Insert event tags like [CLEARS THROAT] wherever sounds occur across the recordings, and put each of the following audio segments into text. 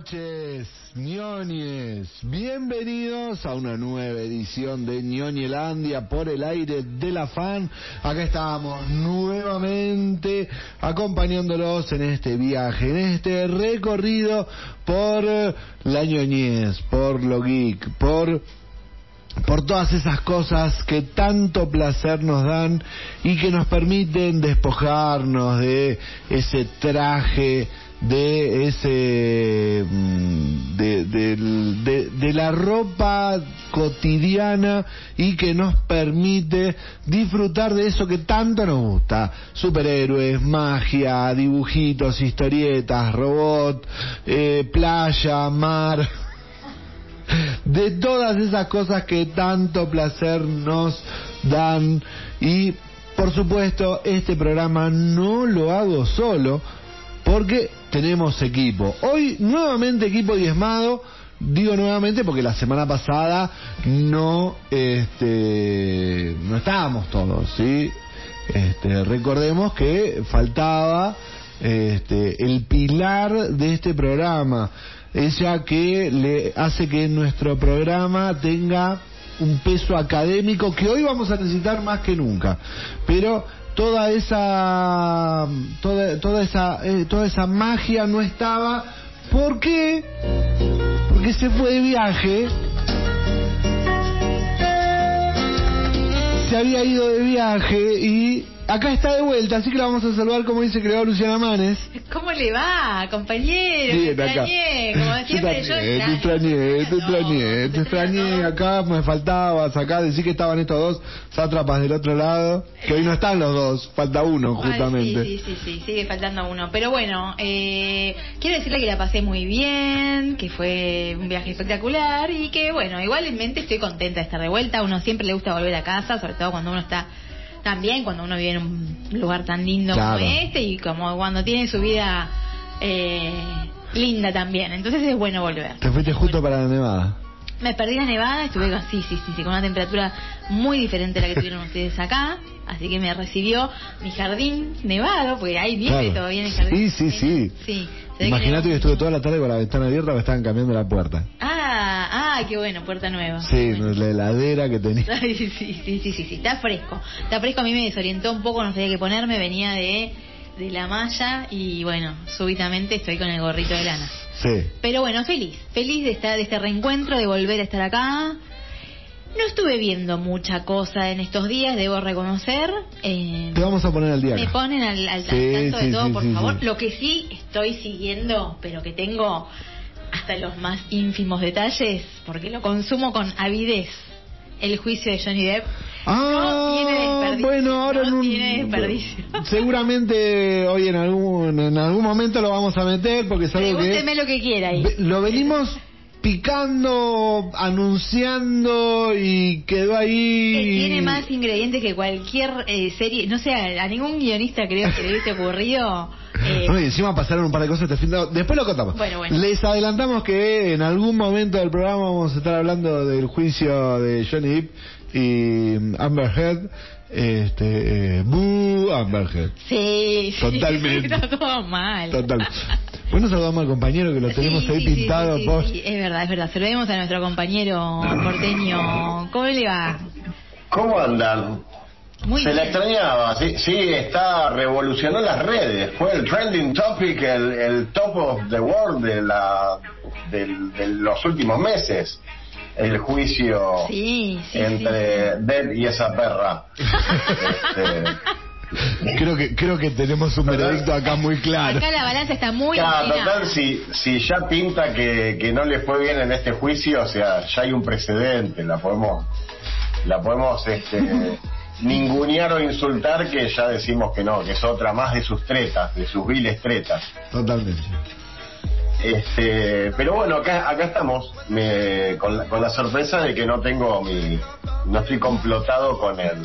Noches, ñoñes. Bienvenidos a una nueva edición de Ñoñelandia por el aire de la fan. Acá estamos nuevamente acompañándolos en este viaje, en este recorrido por la ñoñez, por lo geek, por por todas esas cosas que tanto placer nos dan y que nos permiten despojarnos de ese traje de ese mm, de, de, la ropa cotidiana y que nos permite disfrutar de eso que tanto nos gusta. Superhéroes magia dibujitos historietas robot eh, playa mar. [LAUGHS] De todas esas cosas que tanto placer nos dan. Y por supuesto este programa no lo hago solo porque tenemos equipo. Hoy nuevamente equipo diezmado. Digo nuevamente porque la semana pasada no este no estábamos todos. Este, recordemos que faltaba este, el pilar de este programa, ella que le hace que nuestro programa tenga un peso académico que hoy vamos a necesitar más que nunca. Pero toda esa toda, toda esa eh, toda esa magia no estaba ¿por qué? porque se fue de viaje se había ido de viaje y acá está de vuelta, así que la vamos a saludar como dice creador Luciana Manes. ¿Cómo le va, compañero? Bien, te extrañé, como siempre yo Te extrañé, te extrañé, te extrañé, acá me faltabas, acá decir que estaban estos dos sátrapas del otro lado, que hoy no están los dos, falta uno justamente. sí, sí, sí, sigue faltando uno, pero bueno, eh, quiero decirle que la pasé muy bien, que fue un viaje espectacular y que bueno, igualmente estoy contenta de estar de vuelta, a uno siempre le gusta volver a casa, sobre todo cuando uno está también cuando uno vive en un lugar tan lindo como este y como cuando tiene su vida eh, linda también. Entonces es bueno volver. ¿Te fuiste justo para la nevada? Me perdí la nevada, estuve con, sí, sí, sí, con una temperatura muy diferente a la que [LAUGHS] tuvieron ustedes acá. Así que me recibió mi jardín nevado, porque hay nieve todavía en el jardín. Sí, sí, sí. Imagínate que estuve toda la tarde con la ventana abierta, me estaban cambiando la puerta. Ah, ah, qué bueno, puerta nueva. Sí, la heladera que tenía. [LAUGHS] sí, sí, sí, sí, sí, está fresco. Está fresco, a mí me desorientó un poco, no sabía qué ponerme, venía de, de la malla y bueno, súbitamente estoy con el gorrito de lana. Sí. Pero bueno, feliz, feliz de estar de este reencuentro, de volver a estar acá. No estuve viendo mucha cosa en estos días, debo reconocer. Eh, Te vamos a poner al día. Me ponen al, tanto de todo, por favor. Lo que sí estoy siguiendo, pero que tengo hasta los más ínfimos detalles, porque lo consumo con avidez. El juicio de Johnny Depp. Ah, bueno, ahora no tiene desperdicio. [LAUGHS] Seguramente hoy en algún en algún momento lo vamos a meter porque es algo Pregúnteme lo que quiera ahí. Lo venimos picando, anunciando y quedó ahí. Eh, tiene más ingredientes que cualquier eh, serie, no sé, a ningún guionista creo que le hubiese ocurrido. Eh... No, y encima pasaron un par de cosas este fin de... Después lo contamos. Bueno, bueno. Les adelantamos que en algún momento del programa vamos a estar hablando del juicio de Johnny Depp y Amber Heard este eh, Boo Amberhead sí totalmente. [LAUGHS] está todo mal. Total. Bueno saludamos al compañero que lo tenemos ahí pintado sí, es verdad es verdad. Saludemos a nuestro compañero porteño. Cómo le va cómo andan muy se le extrañaba, sí, sí, está, revolucionó las redes, fue el trending topic, el, el top of the world de, la, de los últimos meses el juicio entre Dead y esa perra. [LAUGHS] Este, creo que creo que tenemos un veredicto acá muy claro. Acá la balanza está muy claro, total, si, si ya pinta que, que no le fue bien en este juicio, o sea, ya hay un precedente, la podemos la podemos este [LAUGHS] ningunear o insultar que ya decimos que no, que es otra más de sus tretas, de sus viles tretas. Totalmente. Este, pero bueno, acá, acá estamos, con, la, con la sorpresa de que no tengo mi, no estoy complotado con el,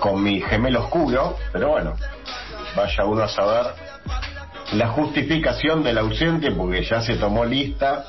con mi gemelo oscuro, pero bueno, vaya uno a saber la justificación del ausente porque ya se tomó lista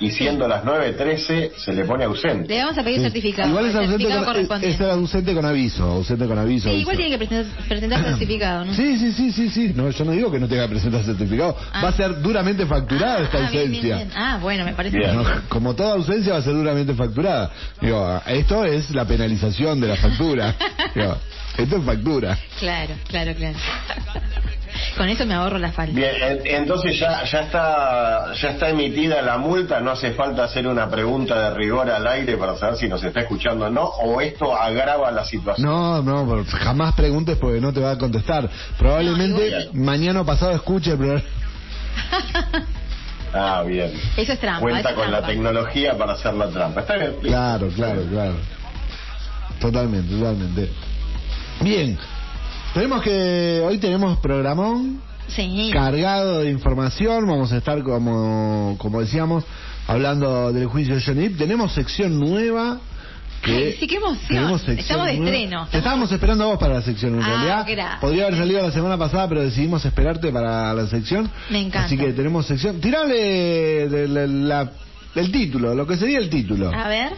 y siendo las 9.13 se le pone ausente. Le vamos a pedir Sí. certificado. Igual es ausente certificado con, es, ausente con aviso, ausente con aviso. Sí, igual aviso. tiene que presentar, presentar [CLEARS THROAT] certificado, ¿no? Sí, sí, sí, sí, sí. No, yo no digo que no tenga que presentar certificado. Ah. Va a ser duramente facturada esta Ah, bien, bien, ausencia. bien. Ah, bueno, me parece Bien. bien. No, como toda ausencia va a ser duramente facturada. Digo, esto es la penalización de la factura. [LAUGHS] Digo, esto es factura. Claro, claro, claro. [LAUGHS] Con eso me ahorro la falta. Bien, en- entonces ya, ya está ya está emitida la multa, no hace falta hacer una pregunta de rigor al aire para saber si nos está escuchando o no, o esto agrava la situación. No, no, jamás preguntes porque no te va a contestar. Probablemente No, mañana o pasado escuche el programa. [LAUGHS] Ah, bien. Eso es trampa. Cuenta es con la tecnología para hacer la trampa. Está bien. Claro, claro, claro. Totalmente, totalmente. Bien. Tenemos que. Hoy tenemos programón Sí. cargado de información. Vamos a estar, como, como decíamos, hablando del juicio de Johnny Depp. Tenemos sección nueva. Que Ay, sí, qué emoción. Estamos de nueva. estreno. Te estábamos esperando a vos para la sección, en Ah, realidad. gracias. Podría haber salido la semana pasada, pero decidimos esperarte para la sección. Me encanta. Así que tenemos sección. Tirale de la- la- el título, lo que sería el título. A ver.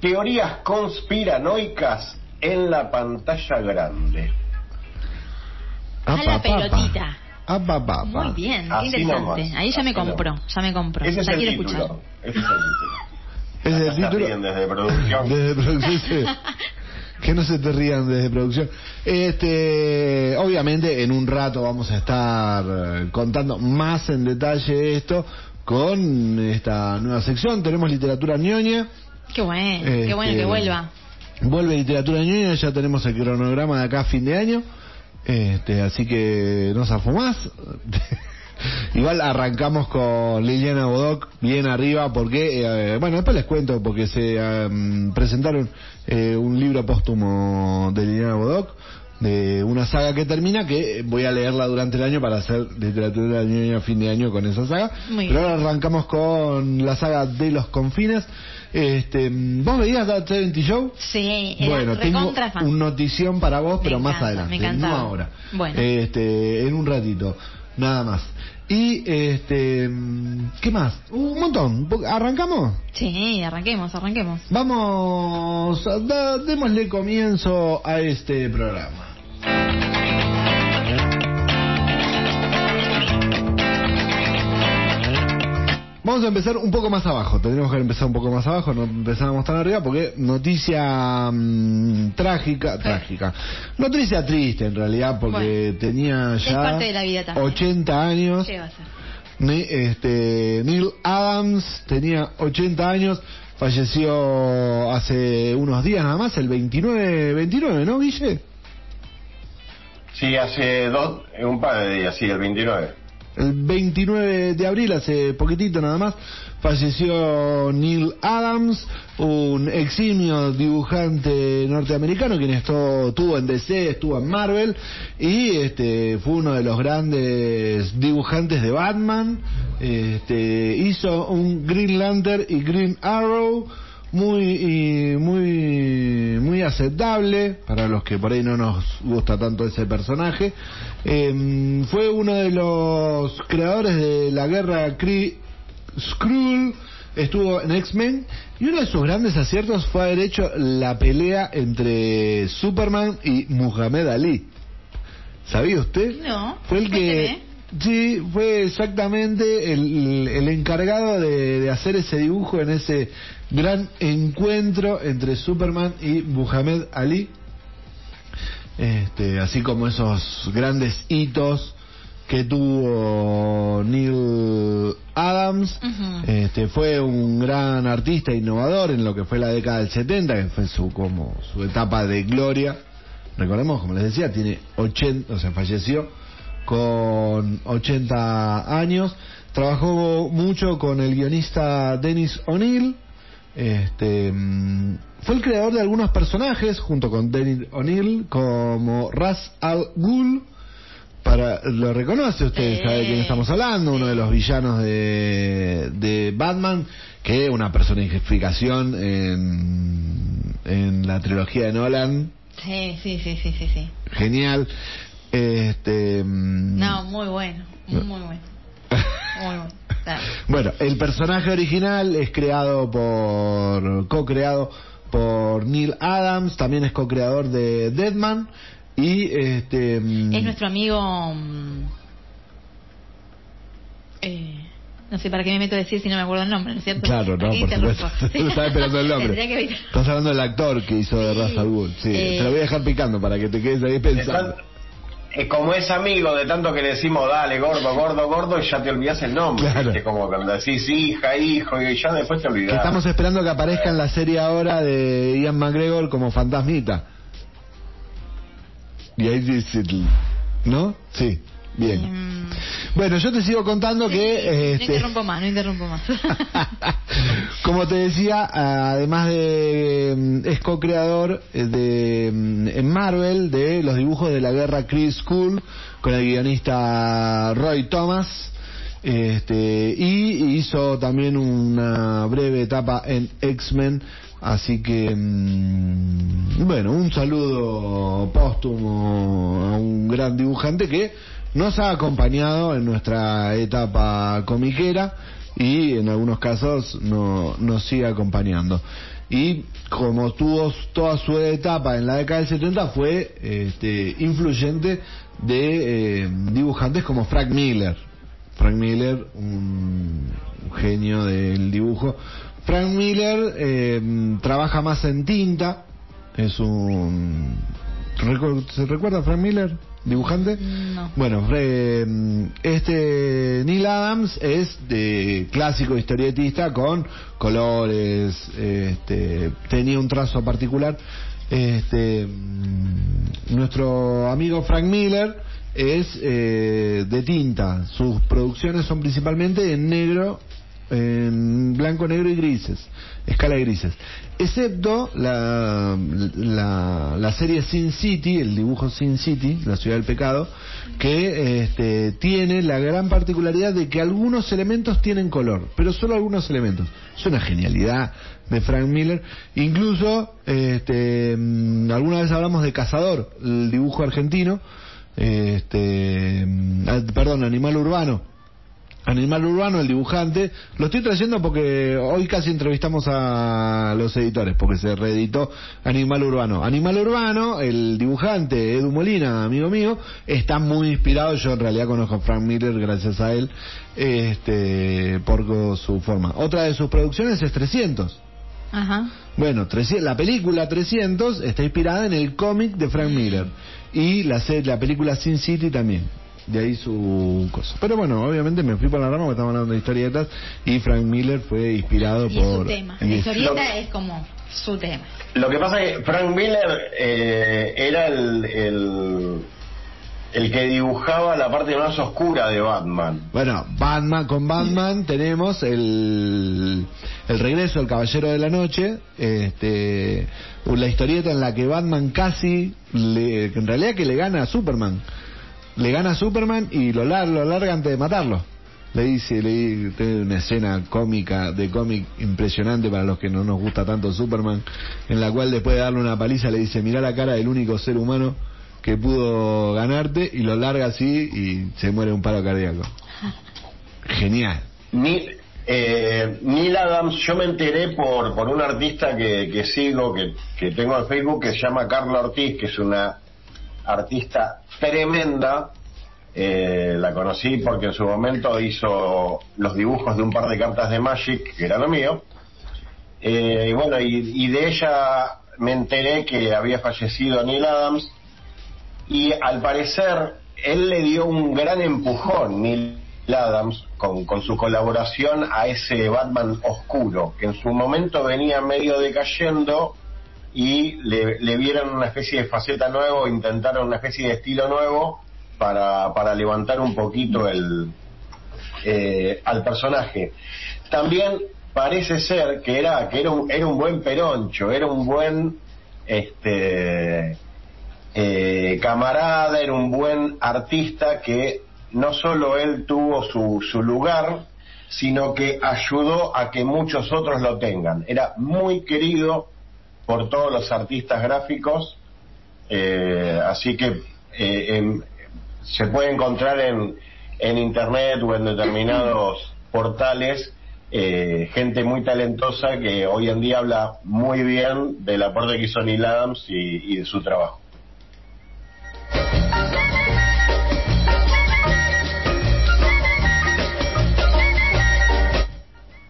Teorías conspiranoicas en la pantalla grande. A la Apa, papa. pelotita. Apa, papa. Muy bien, Así interesante. nomás, Ahí ya me así compró, nomás. ya me compró. Ese es ya el quiero título. escuchar. Ese es el título. [LAUGHS] Ese es el se título. ríen desde producción. [LAUGHS] Desde producción. sí. [LAUGHS] Que no se te rían desde producción. Este, obviamente, en un rato vamos a estar eh, contando más en detalle esto con esta nueva sección. Tenemos literatura ñoña. Qué bueno, Este, qué bueno que vuelva. Vuelve literatura ñoña, ya tenemos el cronograma de acá a fin de año. Este, así que no zafo más. [LAUGHS] Igual arrancamos con Liliana Bodoc bien arriba porque, eh, bueno, después les cuento porque se em, presentaron eh, un libro póstumo de Liliana Bodoc de una saga que termina que voy a leerla durante el año para hacer literatura ñoña a fin de año con esa saga. Muy Pero ahora arrancamos con la saga de los confines. Este, ¿Vos veías That 70 Show? Sí, era Bueno, tengo un notición para vos, Me pero más encanta, adelante, me no ahora. Bueno. Este, en un ratito, nada más. Y este, ¿qué más? Un montón. ¿Arrancamos? Sí, arranquemos, arranquemos. Vamos, da- démosle comienzo a este programa. Vamos a empezar un poco más abajo. Tendríamos que empezar un poco más abajo, no empezamos tan arriba porque noticia mm, trágica, trágica. Noticia triste en realidad porque Bueno, tenía es ya parte de la vida también. 80 años. ¿Qué va a ser? Este, Neil Adams tenía 80 años, falleció hace unos días nada más, el 29, 29, ¿no, Guille? Sí, hace dos, un par de días, sí, el 29. El 29 de abril, hace poquitito nada más, falleció Neil Adams, un eximio dibujante norteamericano quien estuvo, estuvo en DC, estuvo en Marvel y este fue uno de los grandes dibujantes de Batman. Este, hizo un Green Lantern y Green Arrow muy y muy muy aceptable para los que por ahí no nos gusta tanto ese personaje Em, fue uno de los creadores de la guerra Kree Skrull estuvo en X-Men y uno de sus grandes aciertos fue haber hecho la pelea entre Superman y Muhammad Ali ¿sabía usted? No, fue el que. Sí, fue exactamente el, el encargado de, de hacer ese dibujo en ese gran encuentro entre Superman y Muhammad Ali. Este, así como esos grandes hitos que tuvo Neil Adams. Este, fue un gran artista innovador en lo que fue la década del 70, que fue su como su etapa de gloria. Recordemos, como les decía, tiene 80, o sea, falleció con 80 años. Trabajó mucho con el guionista Dennis O'Neill. Este, mm, fue el creador de algunos personajes junto con Dennis O'Neill como Ras Al Ghul. Para, lo reconoce usted, sabe de quién estamos hablando, uno de los villanos de, de Batman, que es una personificación en, en la trilogía de Nolan, Sí, sí, sí, sí, sí, sí. genial. Este, mm, No, muy bueno, muy bueno. Muy bueno. [LAUGHS] Bueno, el personaje original es creado por, co-creado por Neil Adams, también es co-creador de Deadman y este... Es nuestro amigo... mm, Eh, no sé para qué me meto a decir si no me acuerdo el nombre, ¿no es cierto? Claro, no, Aquí por supuesto. [LAUGHS] Estaba esperando el nombre. Que. Estás hablando del actor que hizo de Sí. Ra's al Ghul. Sí, Eh. te lo voy a dejar picando para que te quedes ahí pensando. Eh, como es amigo de tanto que le decimos dale gordo, gordo, gordo y ya te olvidas el nombre. Claro. ¿viste? Como cuando decís hija, hijo y ya después te olvidás. estamos esperando que aparezca en la serie ahora de Ian McGregor como fantasmita. Y ahí dice, ¿no? Sí, bien. Em, Bueno, yo te sigo contando sí, que... No este, interrumpo más, no interrumpo más. [LAUGHS] Como te decía, además de mm, es co-creador eh, de mm, en Marvel de los dibujos de la guerra Chris School con el guionista Roy Thomas. Este, y hizo también una breve etapa en X-Men, así que bueno, un saludo póstumo a un gran dibujante que nos ha acompañado en nuestra etapa comiquera y en algunos casos no, nos sigue acompañando. Y como tuvo toda su etapa en la década del 70 fue este, influyente de eh, dibujantes como Frank Miller. Frank Miller, un genio del dibujo. Frank Miller eh, trabaja más en tinta, es un... ¿recu- ¿Se recuerda Frank Miller? ¿Dibujante? No. Bueno, eh, este Neil Adams es de clásico historietista con colores, este, tenía un trazo particular. Este, mm, nuestro amigo Frank Miller es eh, de tinta. Sus producciones son principalmente en negro, en blanco, negro y grises, escala de grises. Excepto la, la, la serie Sin City, el dibujo Sin City, la ciudad del pecado, que este, tiene la gran particularidad de que algunos elementos tienen color, pero solo algunos elementos. Es una genialidad de Frank Miller. Incluso, este, mm, alguna vez hablamos de Cazador, el dibujo argentino, este, mm, ah, perdón, Animal Urbano. Animal Urbano, el dibujante, lo estoy trayendo porque hoy casi entrevistamos a los editores, porque se reeditó Animal Urbano. Animal Urbano, el dibujante Edu Molina, amigo mío, está muy inspirado, yo en realidad conozco a Frank Miller gracias a él, este, por su forma. Otra de sus producciones es 300. Ajá. Bueno, 300 la película 300 está inspirada en el cómic de Frank Miller y la, la película Sin City también. De ahí su cosa. Pero bueno, obviamente me fui por la rama porque estamos hablando de historietas y Frank Miller fue inspirado Y es por... su tema. en La historieta Lo- es como su tema. Lo que pasa es que Frank Miller eh, era el, el, el que dibujaba la parte más oscura de Batman. Bueno, Batman, con Batman tenemos el, el regreso del Caballero de la Noche, este, la historieta en la que Batman casi, le, en realidad que le gana a Superman, le gana a Superman y lo, lar- lo larga antes de matarlo. Le dice, le tiene una escena cómica, de cómic impresionante para los que no nos gusta tanto Superman, en la cual después de darle una paliza le dice, mirá la cara del único ser humano que pudo ganarte y lo larga así y se muere un paro cardíaco. [LAUGHS] Genial. Neil, eh, Neil Adams, yo me enteré por, por un artista que, que sigo, que, que tengo en Facebook, que se llama Carla Ortiz, que es una artista tremenda. Eh, la conocí porque en su momento hizo los dibujos de un par de cartas de Magic, que era lo mío. Eh, y bueno, y, y de ella me enteré que había fallecido Neil Adams. Y al parecer, él le dio un gran empujón, Neil Adams, con, con su colaboración a ese Batman oscuro, que en su momento venía medio decayendo y le, le vieron una especie de faceta nueva, intentaron una especie de estilo nuevo para, para levantar un poquito el, eh, al personaje. También parece ser que era que era un, era un buen peroncho, era un buen este eh, camarada, era un buen artista que no solo él tuvo su, su lugar, sino que ayudó a que muchos otros lo tengan. Era muy querido por todos los artistas gráficos, eh, así que eh, en- se puede encontrar en, en internet o en determinados [CLEARS THROAT] portales eh, gente muy talentosa que hoy en día habla muy bien del aporte que hizo Neil Adams y, y de su trabajo.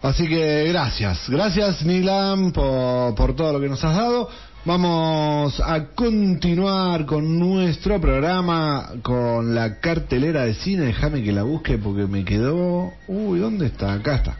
Así que gracias, gracias Nilam por, por todo lo que nos has dado. Vamos a continuar con nuestro programa, con la cartelera de cine. Déjame que la busque porque me quedó... Uy, ¿dónde está? Acá está.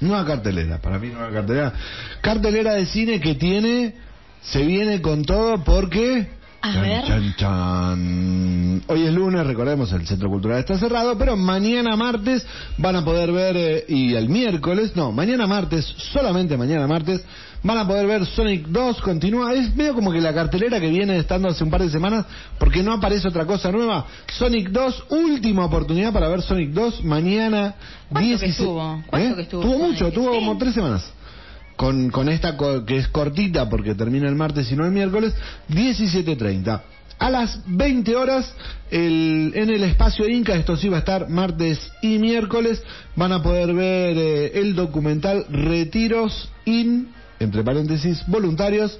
Nueva cartelera, para mí nueva cartelera. Cartelera de cine que tiene, se viene con todo porque... A Chan, ver. chan, chan. Hoy es lunes, recordemos, el Centro Cultural está cerrado, pero mañana martes van a poder ver, eh, y el miércoles, no, mañana martes, solamente mañana martes, van a poder ver Sonic 2, continúa, es medio como que la cartelera que viene estando hace un par de semanas, porque no aparece otra cosa nueva. Sonic 2, última oportunidad para ver Sonic 2, mañana ¿Cuánto que 16 estuvo? ¿Cuánto ¿Eh? que estuvo Tuvo mucho, tuvo Sí. como tres semanas con, con esta co- que es cortita porque termina el martes y no el miércoles, 17.30. A las 20 horas el, en el espacio Inca, esto sí va a estar martes y miércoles, van a poder ver eh, el documental Retiros in, entre paréntesis, voluntarios.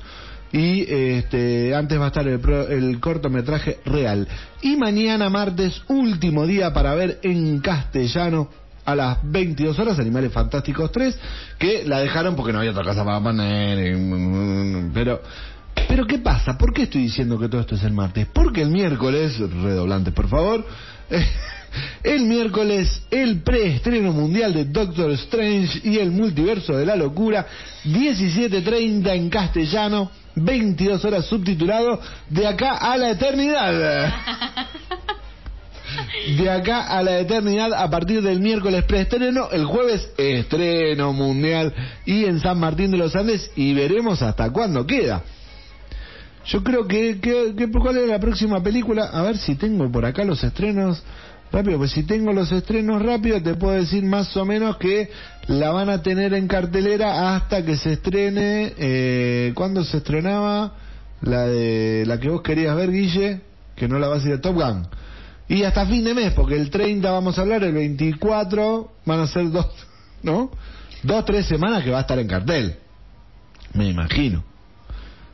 Y este, antes va a estar el, pro- el cortometraje real. Y mañana martes, último día para ver en castellano a las 22 horas Animales Fantásticos 3, que la dejaron porque no había otra cosa para poner. y- Pero, pero ¿qué pasa? ¿Por qué estoy diciendo que todo esto es el martes? Porque el miércoles, redoblantes por favor, [LAUGHS] el miércoles el preestreno mundial de Doctor Strange y el multiverso de la locura, 17.30 en castellano, 22 horas subtitulado, de acá a la eternidad. [LAUGHS] De acá a la eternidad a partir del miércoles preestreno, el jueves estreno mundial y en San Martín de los Andes y veremos hasta cuándo queda. Yo creo que, que, que- ¿cuál es la próxima película? A ver si tengo por acá los estrenos rápido, pues si tengo los estrenos rápido te puedo decir más o menos que la van a tener en cartelera hasta que se estrene, eh, ¿cuándo se estrenaba? La de la que vos querías ver, Guille, que no la vas a ir a Top Gun. Y hasta fin de mes, porque el 30 vamos a hablar, el 24 van a ser dos, [LAUGHS] ¿no? Dos, tres semanas que va a estar en cartel. Me imagino,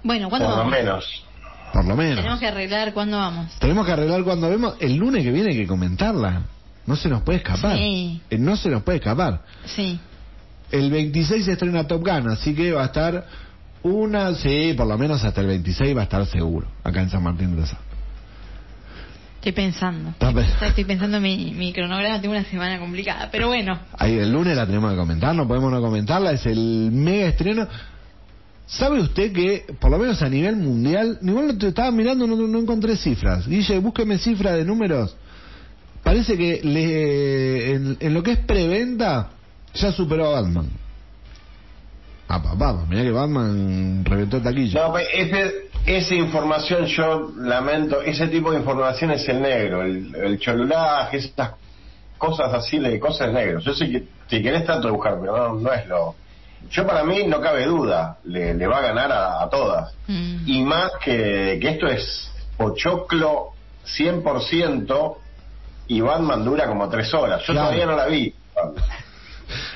Bueno, ¿cuándo Por lo vamos? menos. por lo menos. Tenemos que arreglar cuándo vamos. Tenemos que arreglar cuando vemos. El lunes que viene hay que comentarla. No se nos puede escapar. Sí. Eh, No se nos puede escapar. Sí. El 26 se estrena Top Gun, así que va a estar una. Sí, por lo menos hasta el 26 va a estar seguro. Acá en San Martín de los Andes. Estoy pensando. Pe- Estoy pensando en mi, mi cronograma. Tengo una semana complicada. Pero bueno. Ahí el lunes la tenemos que comentar, no podemos no comentarla. Es el mega estreno. ¿Sabe usted que, por lo menos a nivel mundial, igual te estaba mirando, no, no encontré cifras. Guille, búsqueme cifras de números. Parece que le, en, en lo que es preventa, ya superó a Batman. Ah, papá, mira que Batman reventó taquilla. No, pues, ese, esa información yo lamento, ese tipo de información es el negro, el, el cholulaje, esas cosas así de cosas negros. Yo sé que si querés tanto de buscar, pero no, no es lo... Yo para mí no cabe duda, le, le va a ganar a, a todas. Mm. Y más que, que esto es pochoclo 100% y Batman dura como tres horas. Yo Claro. todavía no la vi.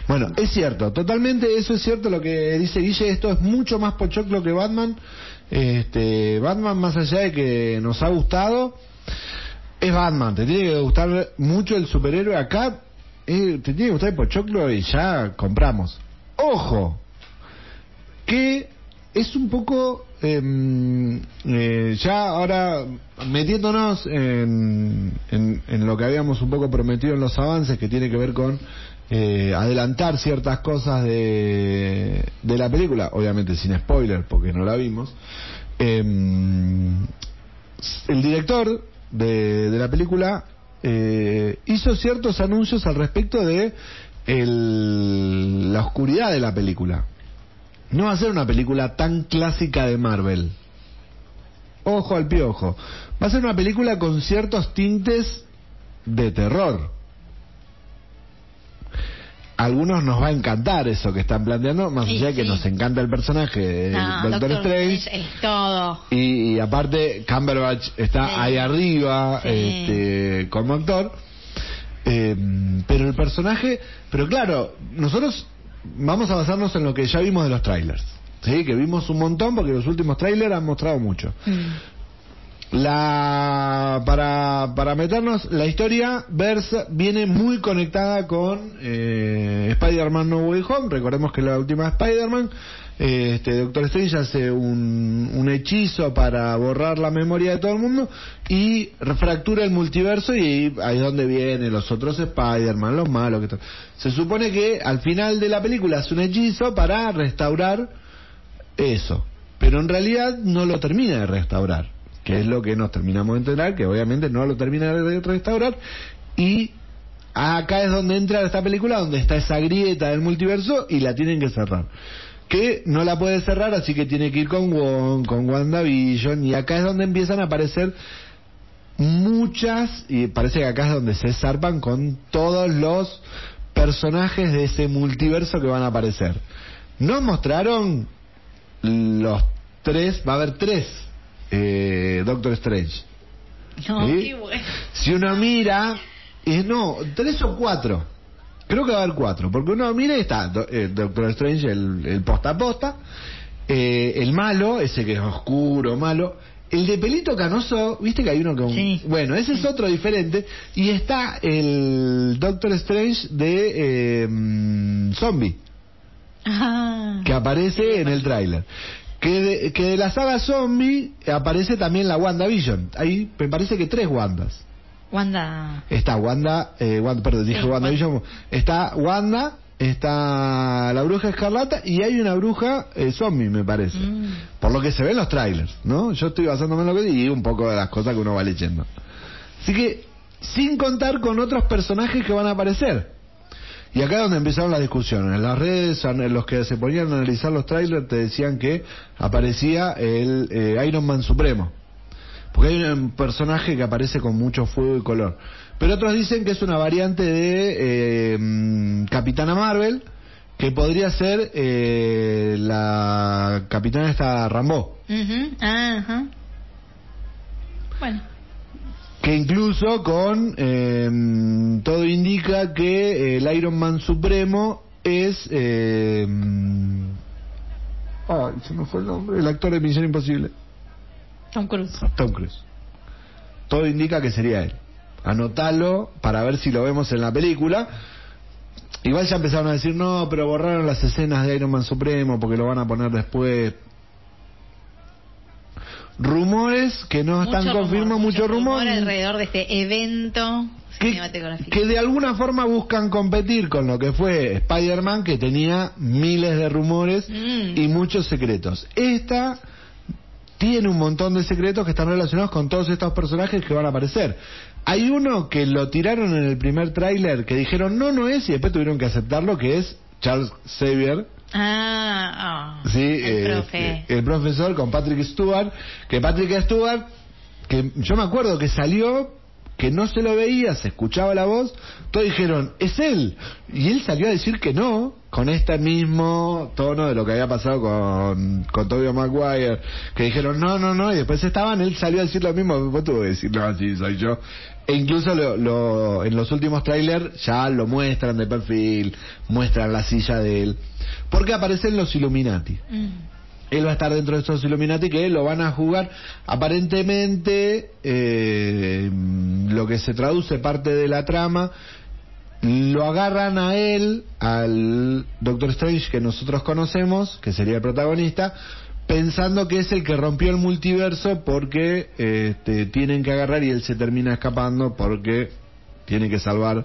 Bueno, es cierto, totalmente eso es cierto lo que dice Guille, esto es mucho más pochoclo que Batman. Este, Batman más allá de que nos ha gustado, es Batman, te tiene que gustar mucho el superhéroe acá, eh, te tiene que gustar el pochoclo y ya compramos. Ojo, que es un poco em, eh, ya ahora metiéndonos en, en, en lo que habíamos un poco prometido en los avances que tiene que ver con eh, adelantar ciertas cosas de, de la película, obviamente sin spoiler porque no la vimos. Em, el director de, de la película eh, hizo ciertos anuncios al respecto de el- la oscuridad de la película. No va a ser una película tan clásica de Marvel. Ojo al piojo. Va a ser una película con ciertos tintes de terror. A algunos nos va a encantar eso que están planteando, más Sí, allá de que nos encanta el personaje de No, Doctor, Strange. es todo. Y, y aparte, Cumberbatch está Sí. ahí arriba este, como actor. Eh, pero el personaje, pero claro, nosotros vamos a basarnos en lo que ya vimos de los trailers. Sí, que vimos un montón porque los últimos trailers han mostrado mucho. Mm. La para, para meternos, la historia versa, viene muy conectada con eh, Spider-Man No Way Home. Recordemos que la última Spider-Man, eh, este Doctor Strange hace un, un hechizo para borrar la memoria de todo el mundo y fractura el multiverso y ahí es donde vienen los otros Spider-Man, los malos. que Se supone que al final de la película hace un hechizo para restaurar eso. Pero en realidad no lo termina de restaurar, que es lo que nos terminamos de enterar, que obviamente no lo termina de restaurar. Y acá es donde entra esta película, donde está esa grieta del multiverso y la tienen que cerrar. Que no la puede cerrar, así que tiene que ir con Wong, con WandaVision, y acá es donde empiezan a aparecer muchas, y parece que acá es donde se zarpan con todos los personajes de ese multiverso que van a aparecer. Nos mostraron los tres, va a haber tres eh, Doctor Strange. No, ¿Sí? qué bueno. Si uno mira, eh, no, tres o cuatro. Creo que va a haber cuatro, porque uno mira y está do- eh, Doctor Strange, el, el posta a posta, eh, el malo, ese que es oscuro, malo, el de pelito canoso, viste que hay uno con... Sí. Bueno, ese es otro diferente, y está el Doctor Strange de eh, mm, Zombie Ah. que aparece en el tráiler. Que de, que de la saga Zombie aparece también la WandaVision. Ahí me parece que tres Wandas. Wanda. Está Wanda, eh, Wanda perdón, dije Sí, WandaVision. Está Wanda, está la bruja escarlata y hay una bruja eh, zombie, me parece. Mm. Por lo que se ve en los trailers, ¿no? Yo estoy basándome en lo que y un poco de las cosas que uno va leyendo. Así que, sin contar con otros personajes que van a aparecer. Y acá es donde empezaron las discusiones. Las redes, los que se ponían a analizar los trailers, te decían que aparecía el eh, Iron Man Supremo. Porque hay un personaje que aparece con mucho fuego y color. Pero otros dicen que es una variante de eh, mm, Capitana Marvel, que podría ser eh, la Capitana esta Rambo. Ujú, Ajá. Bueno. Que incluso con eh, todo indica que el Iron Man Supremo es eh, ay, se me fue el nombre, el actor de Misión Imposible, Tom Cruise. Tom Cruise. Todo indica que sería él. Anotalo para ver si lo vemos en la película. Igual ya empezaron a decir, no, pero borraron las escenas de Iron Man Supremo porque lo van a poner después. Rumores que no están Mucho confirmados, mucho rumor. alrededor de este evento que de alguna forma buscan competir con lo que fue Spider-Man, que tenía miles de rumores Mm. y muchos secretos. Esta tiene un montón de secretos que están relacionados con todos estos personajes que van a aparecer. Hay uno que lo tiraron en el primer tráiler que dijeron no, no es, y después tuvieron que aceptarlo, que es Charles Xavier, Ah, ah. Sí, el eh, profe. eh, el profesor con Patrick Stewart, que Patrick Stewart, que yo me acuerdo que salió, que no se lo veía, se escuchaba la voz, todos dijeron, es él, y él salió a decir que no, con este mismo tono de lo que había pasado con, con Tobey Maguire, que dijeron, no, no, no, y después estaban, él salió a decir lo mismo, después tuvo que decir, no, sí, soy yo. E incluso lo, lo- en los últimos trailers ya lo muestran de perfil, muestran la silla de él, porque aparecen los Illuminati. Mm. Él va a estar dentro de estos Illuminati que lo van a jugar. Aparentemente, eh, lo que se traduce parte de la trama, lo agarran a él, al Doctor Strange que nosotros conocemos, que sería el protagonista, pensando que es el que rompió el multiverso porque este, tienen que agarrar y él se termina escapando porque tiene que salvar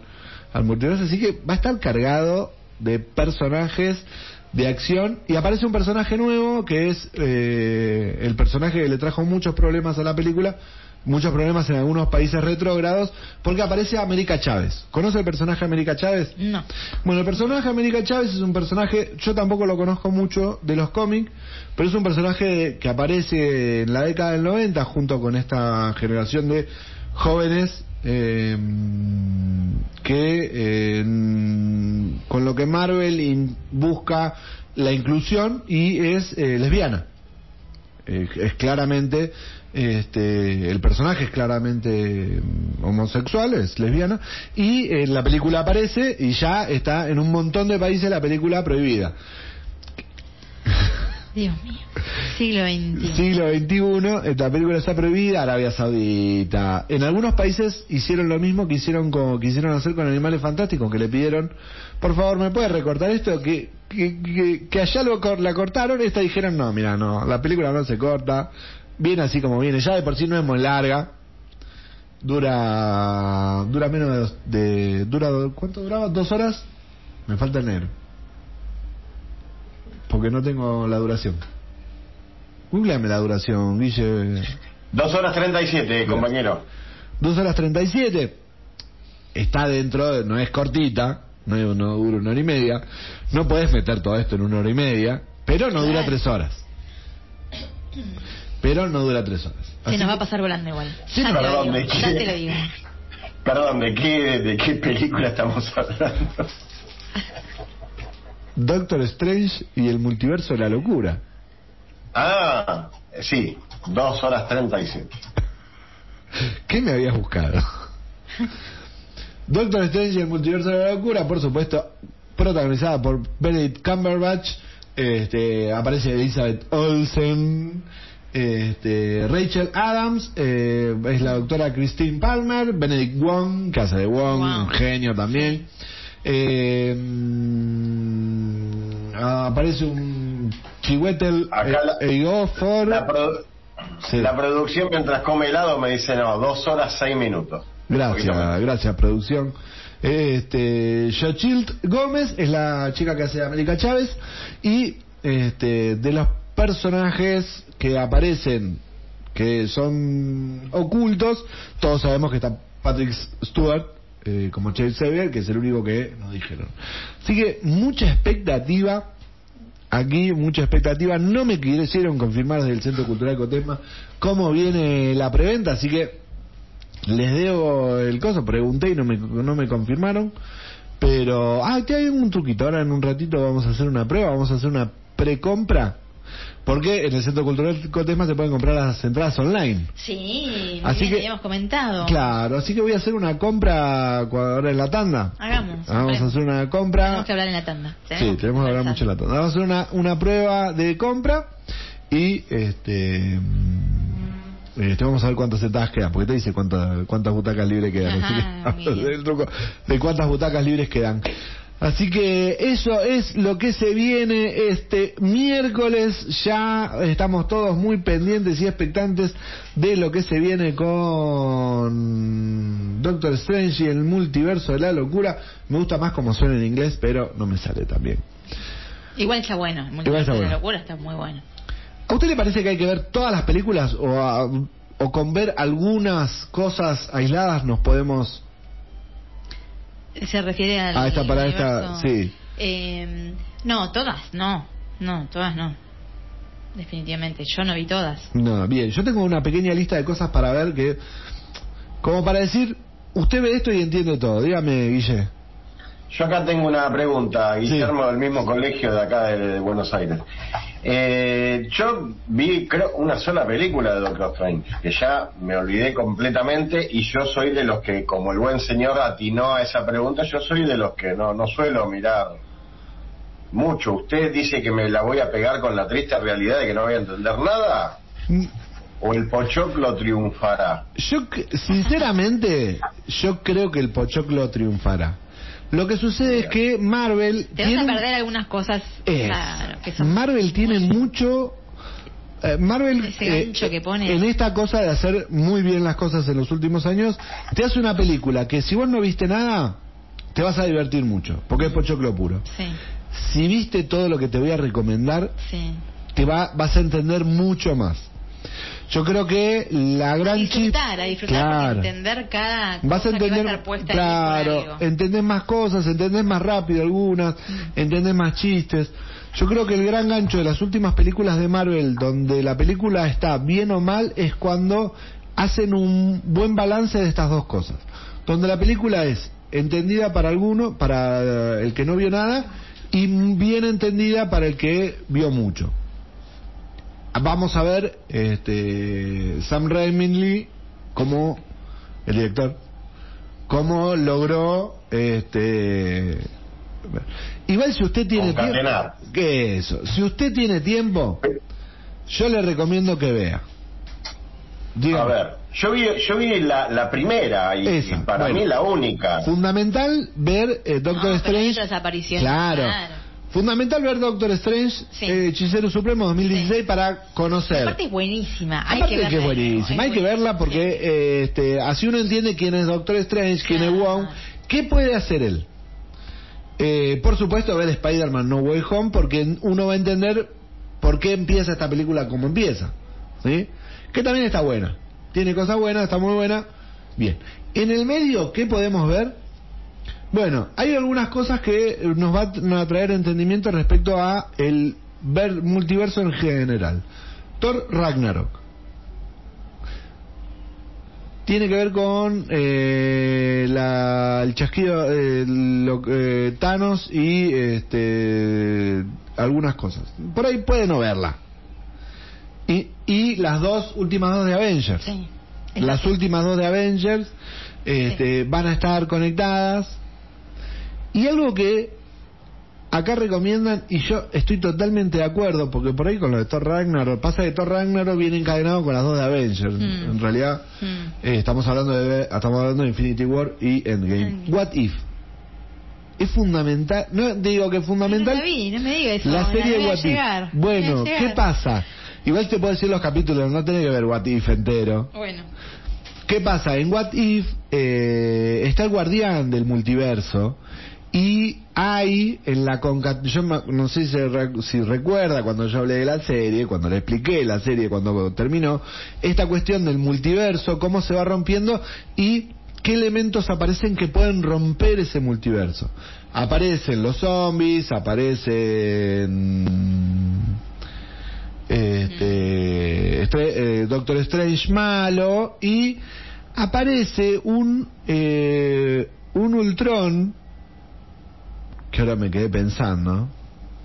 al multiverso. Así que va a estar cargado de personajes de acción y aparece un personaje nuevo que es eh, el personaje que le trajo muchos problemas a la película muchos problemas en algunos países retrógrados porque aparece América Chávez ¿conoce el personaje América Chávez? No. Bueno, el personaje América Chávez es un personaje, yo tampoco lo conozco mucho de los cómics, pero es un personaje que aparece en la década del 90 junto con esta generación de jóvenes eh, que eh, con lo que Marvel in- busca la inclusión y es eh, lesbiana. Eh, es claramente Este, el personaje es claramente mm, homosexual, es lesbiana, y en la película aparece y ya está en un montón de países la película prohibida. Dios mío. Siglo XXI. Siglo XXI, esta película está prohibida, Arabia Saudita. En algunos países hicieron lo mismo que hicieron con, quisieron hacer con Animales Fantásticos, que le pidieron, por favor, ¿me puedes recortar esto? Que, que, que, que allá lo, la cortaron, esta dijeron, no, mira, no, la película no se corta, viene así como viene, ya de por sí no es muy larga, dura, dura menos de, dos- de dura, ¿cuánto duraba? ¿Dos horas? Me falta el negro. Porque no tengo la duración. Googleame la duración, Guille. Dos horas 37, compañero. Dos horas 37. Está dentro, de- no es cortita, no, no dura una hora y media. No puedes meter todo esto en una hora y media, pero no dura tres horas. Pero no dura tres horas. Se nos va a pasar volando igual. Sí, ya, te lo perdón, digo, ¿de qué? ya te lo digo. [LAUGHS] Perdón, ¿de qué, de qué película estamos hablando? [LAUGHS] Doctor Strange y el multiverso de la locura. Ah, sí, dos horas 37. ¿Qué me habías buscado? [LAUGHS] Doctor Strange y el multiverso de la locura, por supuesto, protagonizada por Benedict Cumberbatch, este, aparece Elizabeth Olsen, este, Rachel Adams, eh, es la doctora Christine Palmer, Benedict Wong, hace de Wong, Wow. un genio también. Eh, mm, aparece un Chiwetel Acá la- produ- Sí. la producción mientras come helado me dice, no, dos horas seis minutos. Gracias, gracias producción. Este, Xochitl Gómez es la chica que hace América Chávez y este, de los personajes que aparecen que son ocultos, todos sabemos que está Patrick Stewart eh, como Chase Xavier, que es el único que nos dijeron. Así que mucha expectativa aquí mucha expectativa. No me quisieron confirmar desde el Centro Cultural Cotesma cómo viene la preventa, así que les debo el coso. Pregunté y no me, no me confirmaron. Pero, ah, hay un truquito. Ahora en un ratito vamos a hacer una prueba, vamos a hacer una precompra. Porque en el Centro Cultural Cotesma se pueden comprar las entradas online. Sí, Así bien, que- habíamos comentado. Claro, así que voy a hacer una compra ahora en la tanda. Hagamos. Vamos a hacer una compra. Tenemos que hablar en la tanda. Sí, tenemos que hablar mucho en la tanda. Vamos a hacer una, una prueba de compra y este, mm, este vamos a ver cuántas entradas quedan, porque te dice cuántas cuántas butacas libres quedan. [LAUGHS] así que el truco de cuántas butacas libres quedan. Así que eso es lo que se viene este miércoles. Ya estamos todos muy pendientes y expectantes de lo que se viene con Doctor Strange y el multiverso de la locura. Me gusta más como suena en inglés, pero no me sale tan bien. Igual está bueno. El multiverso está de la bueno. locura está muy bueno. ¿A usted le parece que hay que ver todas las películas o, a- o con ver algunas cosas aisladas nos podemos... Se refiere al Ah, esta para esta, sí. Eh, no, todas, no. No, todas no. Definitivamente. Yo no vi todas. No, bien, yo tengo una pequeña lista de cosas para ver que... Como para decir, usted ve esto y entiende todo. Dígame, Guille. Yo acá tengo una pregunta, Guillermo, del mismo colegio de acá de, Buenos Aires. Eh, yo vi, creo, una sola película de Doctor Strange, que ya me olvidé completamente y yo soy de los que, como el buen señor atinó a esa pregunta, yo soy de los que no, no suelo mirar mucho. ¿Usted dice que me la voy a pegar con la triste realidad de que no voy a entender nada? Mm, ¿O el pochoclo triunfará? Yo, sinceramente, yo creo que el Pochoclo triunfará. Lo que sucede es que Marvel... Te vas tiene a un- perder algunas cosas. Es. Claro, que son Marvel tiene mucho. eh, Marvel gancho que pone. en esta cosa de hacer muy bien las cosas en los últimos años, te hace una película que si vos no viste nada, te vas a divertir mucho, porque es pochoclo puro. Sí, Si viste todo lo que te voy a recomendar, sí. te va, vas a entender mucho más. Yo creo que la A gran chiste... disfrutar, a disfrutar, porque entender cada Vas a cosa que va entender, a estar puesta claro, entendés más cosas, entendés más rápido algunas, entendés más chistes. Yo creo que el gran gancho de las últimas películas de Marvel, donde la película está bien o mal, es cuando hacen un buen balance de estas dos cosas. Donde la película es entendida para alguno, para el que no vio nada, y bien entendida para el que vio mucho. Vamos a ver este, Sam Raimi como el director, cómo logró este igual si usted tiene tiempo. ¿qué es eso? Si usted tiene tiempo, yo le recomiendo que vea. Dígame. A ver, yo vi, yo vi la, la primera y, Esa, para bueno. mí la única. Fundamental ver eh, Doctor No, hay Strange. otras apariciones, Claro. claro. Fundamental ver Doctor Strange, Sí. eh, Hechicero Supremo 2016 Sí. para conocer. Aparte es buenísima. Hay Aparte que de que es verla buenísima, hay que verla porque eh, este, así uno entiende quién es Doctor Strange, quién es. Wong, qué puede hacer él. Eh, por supuesto ver Spider-Man No Way Home porque uno va a entender por qué empieza esta película como empieza. ¿sí? Que también está buena. Tiene cosas buenas, está muy buena. Bien. En el medio, ¿qué podemos ver? Bueno, hay algunas cosas que nos van a traer entendimiento respecto a el ver multiverso en general. Thor Ragnarok. Tiene que ver con eh, la, el chasquido eh, lo- eh, Thanos y este, algunas cosas. Por ahí puede no verla. Y, y las dos últimas dos de Avengers. Sí. Las últimas dos de Avengers este, van a estar conectadas. Y algo que acá recomiendan, y yo estoy totalmente de acuerdo, porque por ahí con lo de Thor Ragnarok, pasa que Thor Ragnarok viene encadenado con las dos de Avengers. Mm. En realidad, Mm. eh, estamos hablando de estamos hablando de Infinity War y Endgame. Endgame. What If. Es fundamental, no digo que es fundamental. No la vi, no me diga eso. La serie a What If. Bueno. ¿qué pasa? Igual te puedo decir los capítulos, no tenés que ver What If entero. Bueno. ¿Qué pasa? En What If eh, está el guardián del multiverso y hay en la concat yo no sé si, si recuerda cuando yo hablé de la serie, cuando le expliqué la serie cuando terminó, esta cuestión del multiverso, cómo se va rompiendo y qué elementos aparecen que pueden romper ese multiverso. Aparecen los zombies, aparecen este, eh, Doctor Strange malo y aparece un eh, un Ultron que ahora me quedé pensando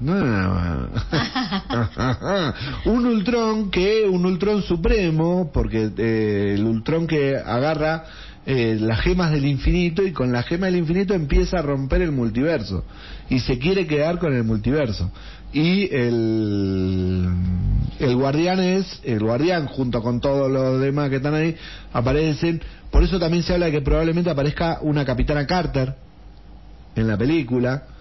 [LAUGHS] un Ultron que un Ultron supremo porque eh, el Ultron que agarra eh, las gemas del infinito y con la gema del infinito empieza a romper el multiverso. Y se quiere quedar con el multiverso. Y el el guardián es el guardián junto con todos los demás que están ahí aparecen. Por eso también se habla de que probablemente aparezca una capitana Carter en la película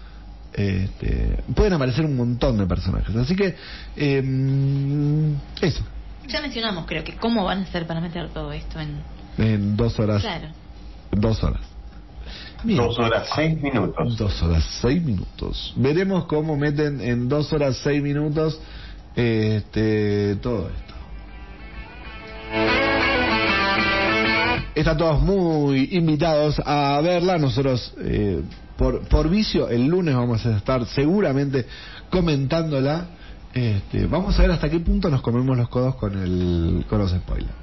este, pueden aparecer un montón de personajes así que eh, eso Ya mencionamos, creo que cómo van a hacer para meter todo esto en. en dos horas Claro. dos horas. Dos horas, seis minutos. Dos horas seis minutos. Veremos cómo meten en dos horas seis minutos este todo esto. Están todos muy invitados a verla. Nosotros, eh, por, por vicio, el lunes vamos a estar seguramente comentándola. Este, vamos a ver hasta qué punto nos comemos los codos con el con los spoilers.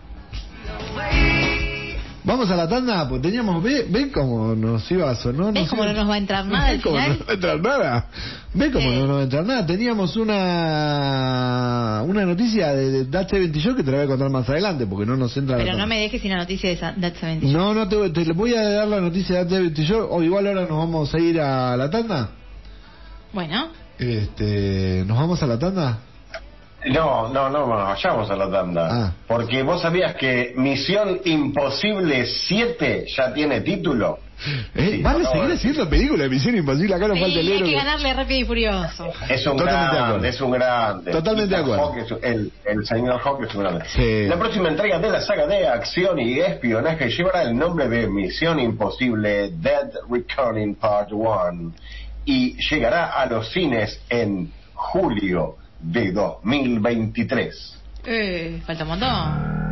Vamos a la tanda, pues teníamos, ve, ve cómo nos iba a sonar. ¿Ves cómo no nos va a entrar nada ¿Ve al cómo final? no nos va a entrar nada? ¿Ve cómo Sí. no nos va a entrar nada? Teníamos una una noticia de, de That 70 Show que te la voy a contar más adelante porque no nos entra Pero no me dejes sin la noticia de That 70 Show. No, no te, te voy a dar la noticia de That 70 Show o igual ahora nos vamos a ir a la tanda. Bueno, Este, ¿nos vamos a la tanda? No, no, no, no, vayamos a la tanda. Ah. Porque vos sabías que Misión Imposible 7 ya tiene título. ¿Eh? Sí, ¿Van a no, seguir no, haciendo películas de Misión Imposible? Acá nos sí, falta el hay héroe. que ganarle a Rápido y Furioso. Es un Totalmente grande, es un grande. Totalmente de acuerdo. El, el señor Hawke es un grande. Sí. La próxima entrega de la saga de acción y espionaje llevará el nombre de Misión Imposible Dead Reckoning Part 1 y llegará a los cines en julio de 2023. Eh, falta un montón.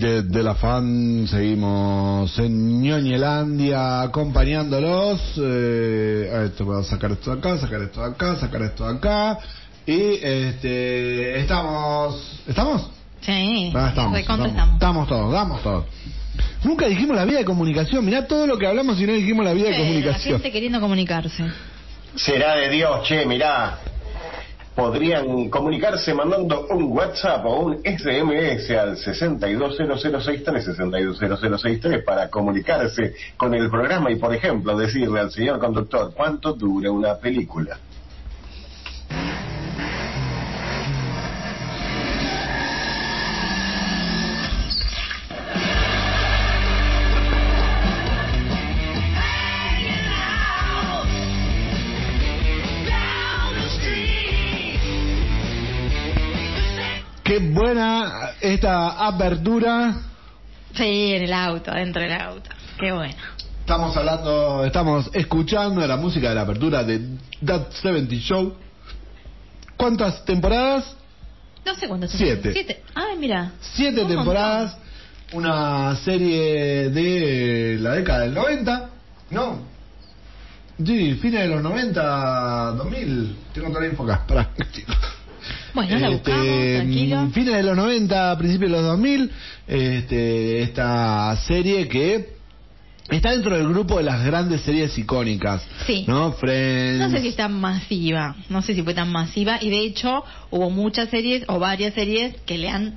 De la fan, seguimos en Ñoñelandia acompañándolos. Eh, a esto, voy a sacar esto de acá, sacar esto de acá, sacar esto de acá. Y este, estamos. ¿Estamos? Sí, Ah, estamos, estamos, estamos. estamos todos, damos todos. Nunca dijimos la vía de comunicación. Mirá todo lo que hablamos y no dijimos la vía de Eh, La comunicación. gente queriendo comunicarse. Será de Dios, che, mirá. Podrían comunicarse mandando un WhatsApp o un SMS al 620063, 620063 para comunicarse con el programa y, por ejemplo, decirle al señor conductor cuánto dura una película. Buena esta apertura. Sí, en el auto, dentro del auto. Qué bueno. Estamos hablando, estamos escuchando la música de la apertura de That 70 Show. ¿Cuántas temporadas? No sé cuántos son. Siete. Siete. Ay, mira. Siete temporadas. Una serie de la década del 90. No. Sí, fines de los 90, 2000. Tengo toda la info acá. Pará. Bueno, la Este, buscamos, tranquilo. mm, Fines de los 90, principios de los 2000, este, esta serie que está dentro del grupo de las grandes series icónicas. Sí. ¿No? Friends. No sé si es tan masiva, no sé si fue tan masiva y de hecho hubo muchas series o varias series que le han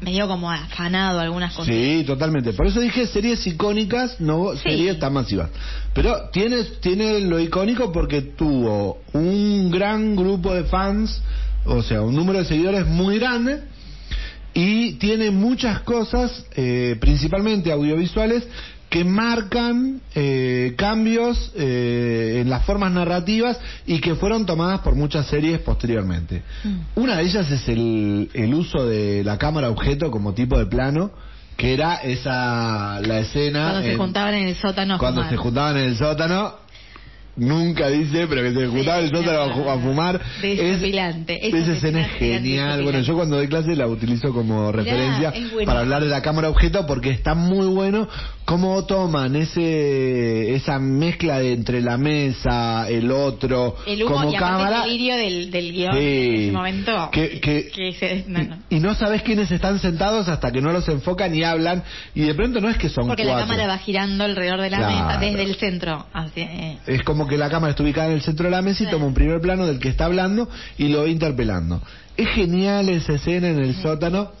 medio como afanado algunas cosas. Sí, totalmente. Por eso dije series icónicas, no Sí. series tan masivas. Pero tiene, tiene lo icónico porque tuvo un gran grupo de fans, o sea, un número de seguidores muy grande, y tiene muchas cosas, eh, principalmente audiovisuales, que marcan eh, cambios eh, en las formas narrativas y que fueron tomadas por muchas series posteriormente. Mm. Una de ellas es el, el uso de la cámara objeto como tipo de plano, que era esa la escena Cuando se juntaban en el sótano cuando fumar. se juntaban en el sótano. Nunca dice, pero que se juntaban en el Sí, sótano a a, fumar. desopilante. Es- Esa escena es genial. Bueno, yo cuando doy clase la utilizo como referencia buenísimo. para hablar de la cámara objeto porque está muy bueno cómo toman ese esa mezcla de entre la mesa, el otro, El humo como y cámara. el delirio del, del guion Sí. en ese momento. Que- que- se- no, no. Y no sabes quiénes están sentados hasta que no los enfocan y hablan. Y de pronto no es que son Porque la cuatro. cámara va girando alrededor de la Claro. mesa, desde el centro. Así, eh. Es como que la cámara está ubicada en el centro de la mesa y toma un primer plano del que está hablando y lo va interpelando. Es genial esa escena en el sótano.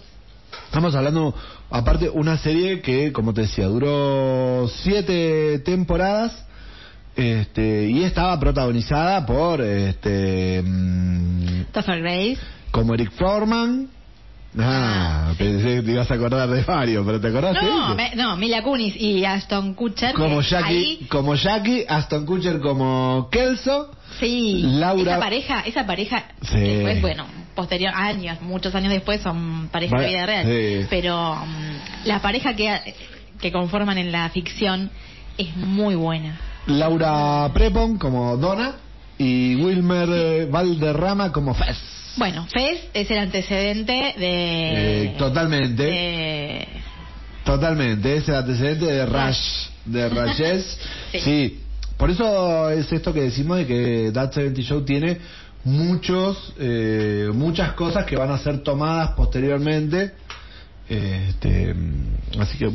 Estamos hablando, aparte, una serie que, como te decía, duró siete temporadas. Este, y estaba protagonizada por este mm, Topher Grace. como Eric Foreman. Ah, Ah, pensé que te ibas a acordar de varios, pero ¿te acordás de No, me- no, Mila Kunis y Ashton Kutcher. Como eh, Jackie, ahí, como Jackie, Aston Kutcher como Kelso. sí. Laura- Esa pareja, esa pareja, Sí. después, bueno, posterior, años, muchos años después son pareja de vida real. sí. Pero mm, la pareja que, que conforman en la ficción es muy buena. Laura Prepon como Donna y Wilmer eh, Valderrama como Fez. Bueno, Fez es el antecedente de... Eh, totalmente, de- totalmente. Es el antecedente de Rush, de [LAUGHS] Rashes. Sí. sí. Por eso es esto que decimos de que That 70 Show tiene muchos, eh, muchas cosas que van a ser tomadas posteriormente. Este, así que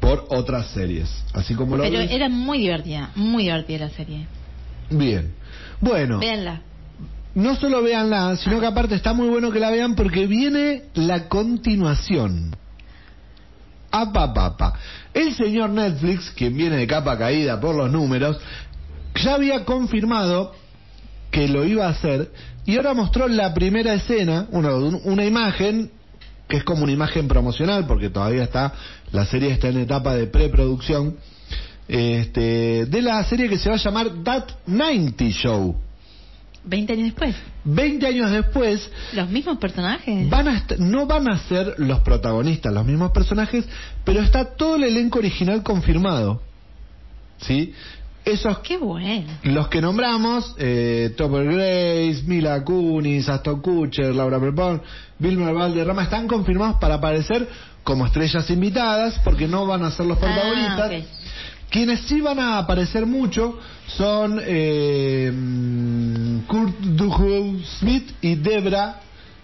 por otras series. Así como lo Pero ves. era muy divertida, muy divertida la serie. Bien. Bueno. Véanla. No solo véanla, sino que aparte está muy bueno que la vean porque viene la continuación. Apa, papa. El señor Netflix, quien viene de capa caída por los números, ya había confirmado que lo iba a hacer y ahora mostró la primera escena, una, una imagen que es como una imagen promocional porque todavía está, la serie está en etapa de preproducción, este, de la serie que se va a llamar That 90 Show. 20 años después. 20 años después, Los mismos personajes. van a no van a ser los protagonistas, los mismos personajes, pero está todo el elenco original confirmado. ¿Sí? Esos Qué bueno. los que nombramos, eh, Topper Grace, Mila Kunis, Aston Kutcher, Laura Prepon, Vilma Valderrama, están confirmados para aparecer como estrellas invitadas porque no van a ser los protagonistas. Ah, ok. Quienes sí van a aparecer mucho son eh, Kurt Duhou Smith y Debra,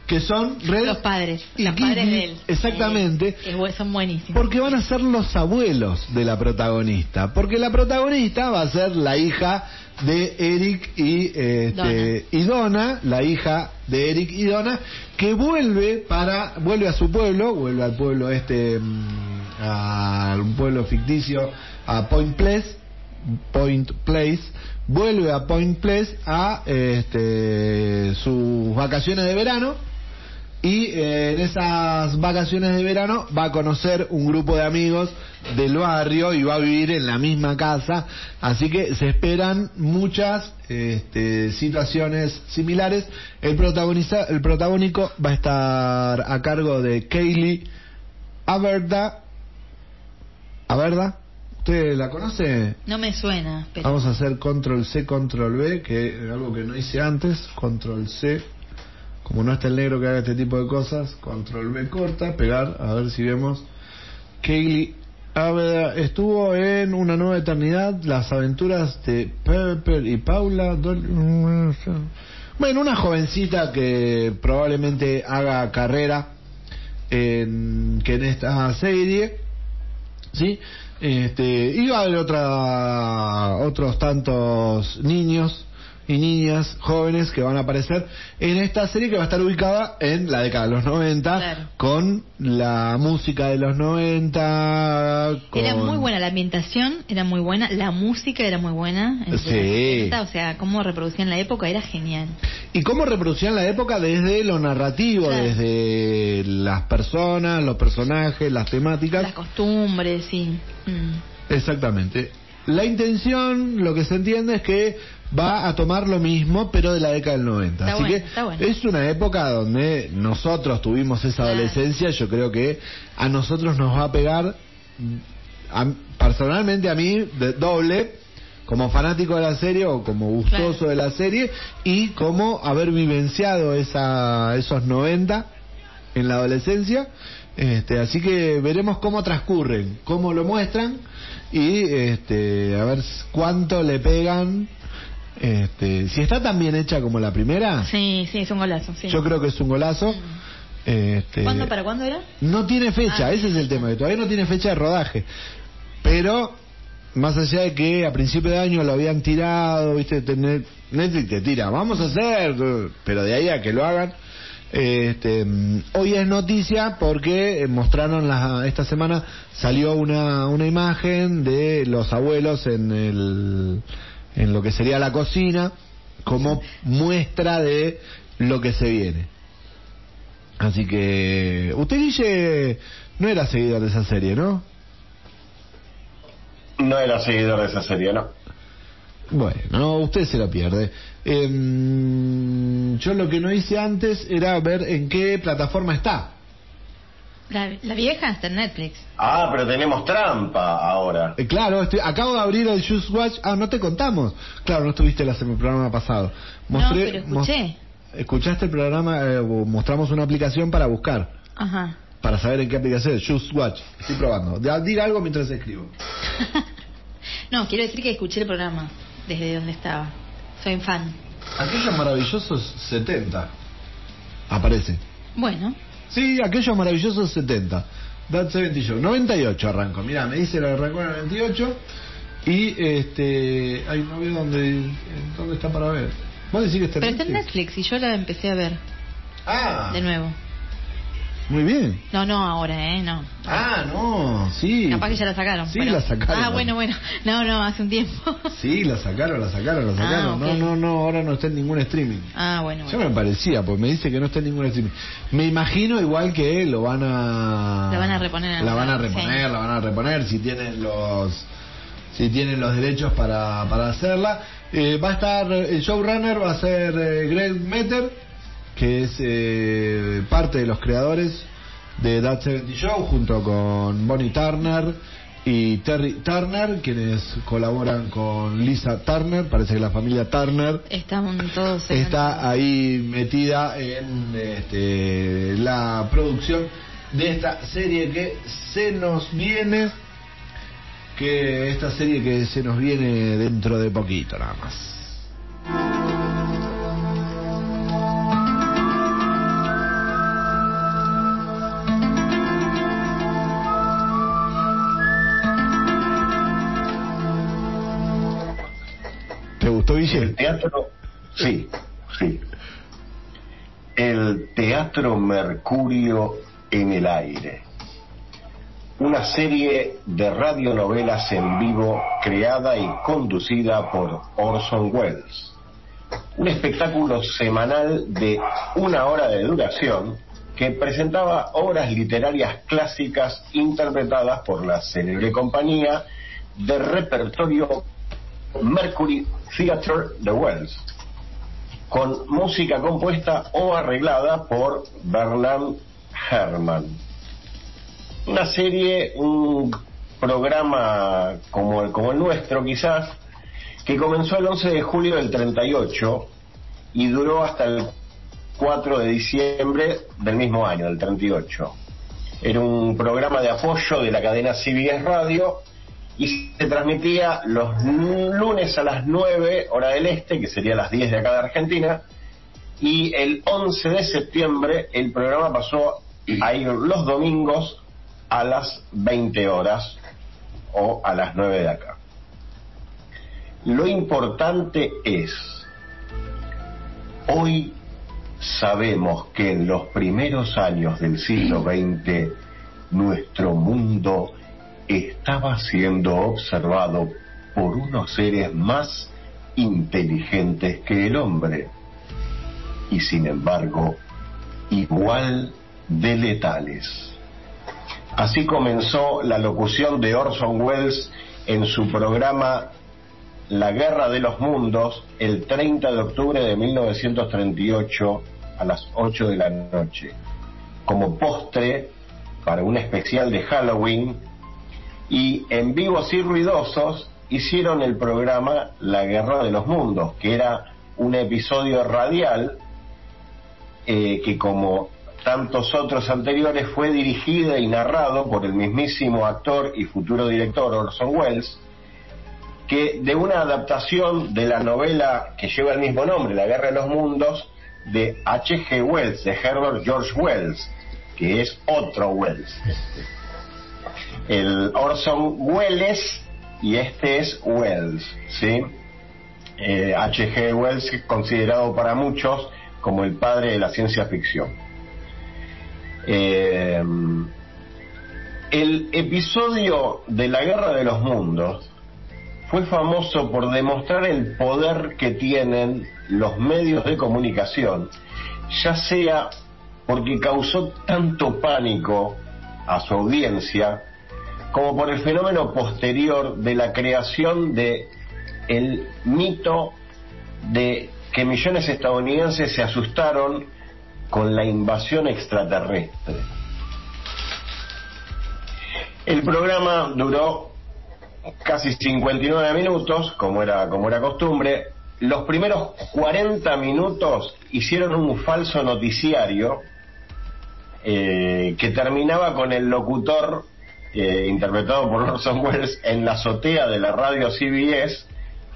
que son Red Los padres. y Los padres de él. Exactamente. Eh, son buenísimos. Porque van a ser los abuelos de la protagonista. Porque la protagonista va a ser la hija de Eric y, este, Donna. y Donna, la hija de Eric y Donna, que vuelve para vuelve a su pueblo, vuelve al pueblo este, mm, a un pueblo ficticio, a Point Place, Point Place, vuelve a Point Place a este, sus vacaciones de verano y eh, en esas vacaciones de verano va a conocer un grupo de amigos del barrio y va a vivir en la misma casa. Así que se esperan muchas este, situaciones similares. El, protagoniza, el protagónico va a estar a cargo de Kaylee Averda. ¿Averda? ¿Usted la conoce? No me suena. Pero... Vamos a hacer control C, control B, que es algo que no hice antes. Control C. Como no está el negro que haga este tipo de cosas, control B corta, pegar, a ver si vemos. Kaylee Aveda estuvo en Una Nueva Eternidad, las aventuras de Pepper y Paula. Bueno, una jovencita que probablemente haga carrera en, que en esta serie. ¿Sí? Este, iba a haber otra, otros tantos niños y niñas jóvenes que van a aparecer en esta serie que va a estar ubicada en la década de los 90 Claro. con la música de los 90 con... Era muy buena la ambientación, era muy buena, la música era muy buena. Sí. 70, o sea, cómo reproducían la época era genial. y cómo reproducían la época desde lo narrativo Claro. desde las personas los personajes las temáticas Las costumbres, sí. Mm. Exactamente. La intención, lo que se entiende es que va a tomar lo mismo, pero de la década del 90. Está Así bueno, que está bueno. es una época donde nosotros tuvimos esa adolescencia. Yo creo que a nosotros nos va a pegar, a- personalmente a mí, de doble, como fanático de la serie o como gustoso Claro. de la serie, y como haber vivenciado esa, esos 90 en la adolescencia. Este, así que veremos cómo transcurren, cómo lo muestran y este, a ver cuánto le pegan. Este, si está tan bien hecha como la primera, Sí, sí, es un golazo. Sí. yo creo que es un golazo. Este, ¿Cuándo, para cuándo era? no tiene fecha, Ah, ese es el tema, que todavía no tiene fecha de rodaje. Pero, más allá de que a principio de año lo habían tirado, viste, tener, Netflix te tira, vamos a hacer, pero de ahí a que lo hagan. Este, hoy es noticia porque eh, mostraron la, esta semana salió una, una imagen de los abuelos en el en lo que sería la cocina como muestra de lo que se viene. Así que usted Guille no era seguidor de esa serie, ¿no? No era seguidor de esa serie, ¿no? Bueno, no, usted se la pierde. Em, yo lo que no hice antes era ver en qué plataforma está. La, la vieja está en Netflix. Ah, pero tenemos trampa ahora. Eh, claro, estoy, acabo de abrir el Just Watch. Ah, no te contamos. Claro, no estuviste la- en el programa pasado. No, pero escuché. mos- escuchaste el programa, eh, mostramos una aplicación para buscar, Ajá. para saber en qué aplicación es. Just Watch. Estoy probando. Ya, Diga algo mientras escribo. [LAUGHS] no, quiero decir que escuché el programa desde donde estaba. Soy fan. Aquellos maravillosos 70. Aparece. Bueno, Sí, aquellos maravillosos 70. That 70 Show. 98 arranco. Mirá, me dice la arrancó en el 98. Y este. Ay, no veo dónde, dónde está para ver. ¿Vos decís que está pero está en Netflix y yo la empecé a ver Ah, de nuevo. Muy bien. No, no ahora, ¿eh? No. Ah, no, sí. Capaz que ya la sacaron. Sí, pero- la sacaron. Ah, bueno, bueno. No, no, hace un tiempo. [LAUGHS] Sí, la sacaron, la sacaron, la sacaron. Ah, ok. No, no, no, ahora no está en ningún streaming. Ah, bueno, bueno. me parecía, pues me dice que no está en ningún streaming. Me imagino igual que lo van a... La van a reponer La van a reponer, sí. la van a reponer si tienen los... Si tienen los derechos para, para hacerla. Eh, va a estar, el showrunner va a ser eh, Greg Metter, que es eh, parte de los creadores de That 70 Show, junto con Bonnie Turner y Terry Turner, quienes colaboran con Lisa Turner, parece que la familia Turner Están todos está ahí metida en este, la producción de esta serie que se nos viene, que esta serie que se nos viene dentro de poquito nada más. ¿Te gustó, El teatro, sí, sí. El Teatro Mercurio en el aire. Una serie de radionovelas en vivo creada y conducida por Orson Welles. Un espectáculo semanal de una hora de duración que presentaba obras literarias clásicas interpretadas por la célebre compañía de repertorio Mercury Theatre de Wells, con música compuesta o arreglada por Bernard Herrmann. Una serie, un programa como el, como el nuestro quizás, que comenzó el 11 de julio del 38 y duró hasta el 4 de diciembre del mismo año, del 38. Era un programa de apoyo de la cadena CBS Radio y se transmitía los lunes a las 9 hora del este, que sería las 10 de acá de Argentina, y el 11 de septiembre el programa pasó a ir los domingos a las 20 horas o a las 9 de acá. Lo importante es, hoy sabemos que en los primeros años del siglo XX nuestro mundo estaba siendo observado por unos seres más inteligentes que el hombre y sin embargo igual de letales. Así comenzó la locución de Orson Welles en su programa La Guerra de los Mundos el 30 de octubre de 1938 a las 8 de la noche, como postre para un especial de Halloween y en vivos y ruidosos hicieron el programa La Guerra de los Mundos, que era un episodio radial eh, que como tantos otros anteriores fue dirigido y narrado por el mismísimo actor y futuro director Orson Welles, que de una adaptación de la novela que lleva el mismo nombre, La Guerra de los Mundos, de H.G. Wells, de Herbert George Wells, que es otro Wells. El Orson Welles y este es Wells, ¿sí? Eh, H.G. Wells considerado para muchos como el padre de la ciencia ficción. Eh, el episodio de la Guerra de los Mundos fue famoso por demostrar el poder que tienen los medios de comunicación, ya sea porque causó tanto pánico a su audiencia, como por el fenómeno posterior de la creación de el mito de que millones de estadounidenses se asustaron con la invasión extraterrestre. El programa duró casi 59 minutos, como era, como era costumbre. Los primeros 40 minutos hicieron un falso noticiario eh, que terminaba con el locutor interpretado por [LAUGHS] Orson Welles en la azotea de la radio CBS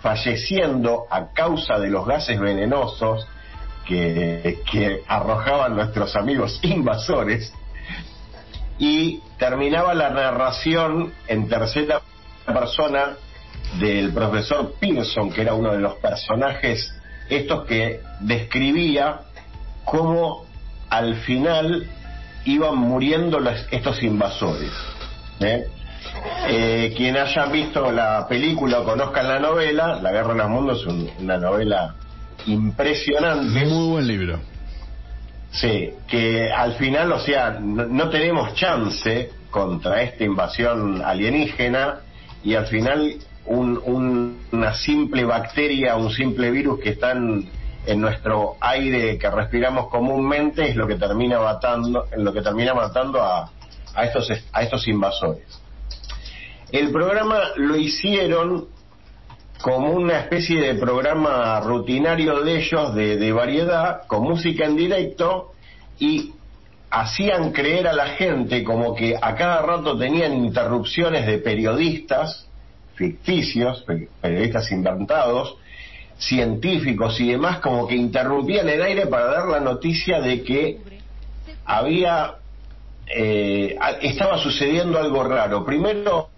falleciendo a causa de los gases venenosos que, que arrojaban nuestros amigos [LAUGHS] invasores y terminaba la narración en tercera persona del profesor Pearson, que era uno de los personajes estos que describía cómo al final iban muriendo los- estos invasores. ¿Eh? Eh, quien haya visto la película o conozcan la novela, La Guerra de los Mundos es un- una novela impresionante. Muy buen libro. Sí, que al final, o sea, no, no tenemos chance contra esta invasión alienígena y al final un- un- una simple bacteria, un simple virus que están en nuestro aire que respiramos comúnmente es lo que termina matando, lo que termina matando a, a estos a estos invasores. El programa lo hicieron como una especie de programa rutinario de ellos, de, de variedad, con música en directo, y hacían creer a la gente como que a cada rato tenían interrupciones de periodistas ficticios, periodistas inventados, científicos y demás, como que interrumpían el aire para dar la noticia de que había eh, estaba sucediendo algo raro. Primero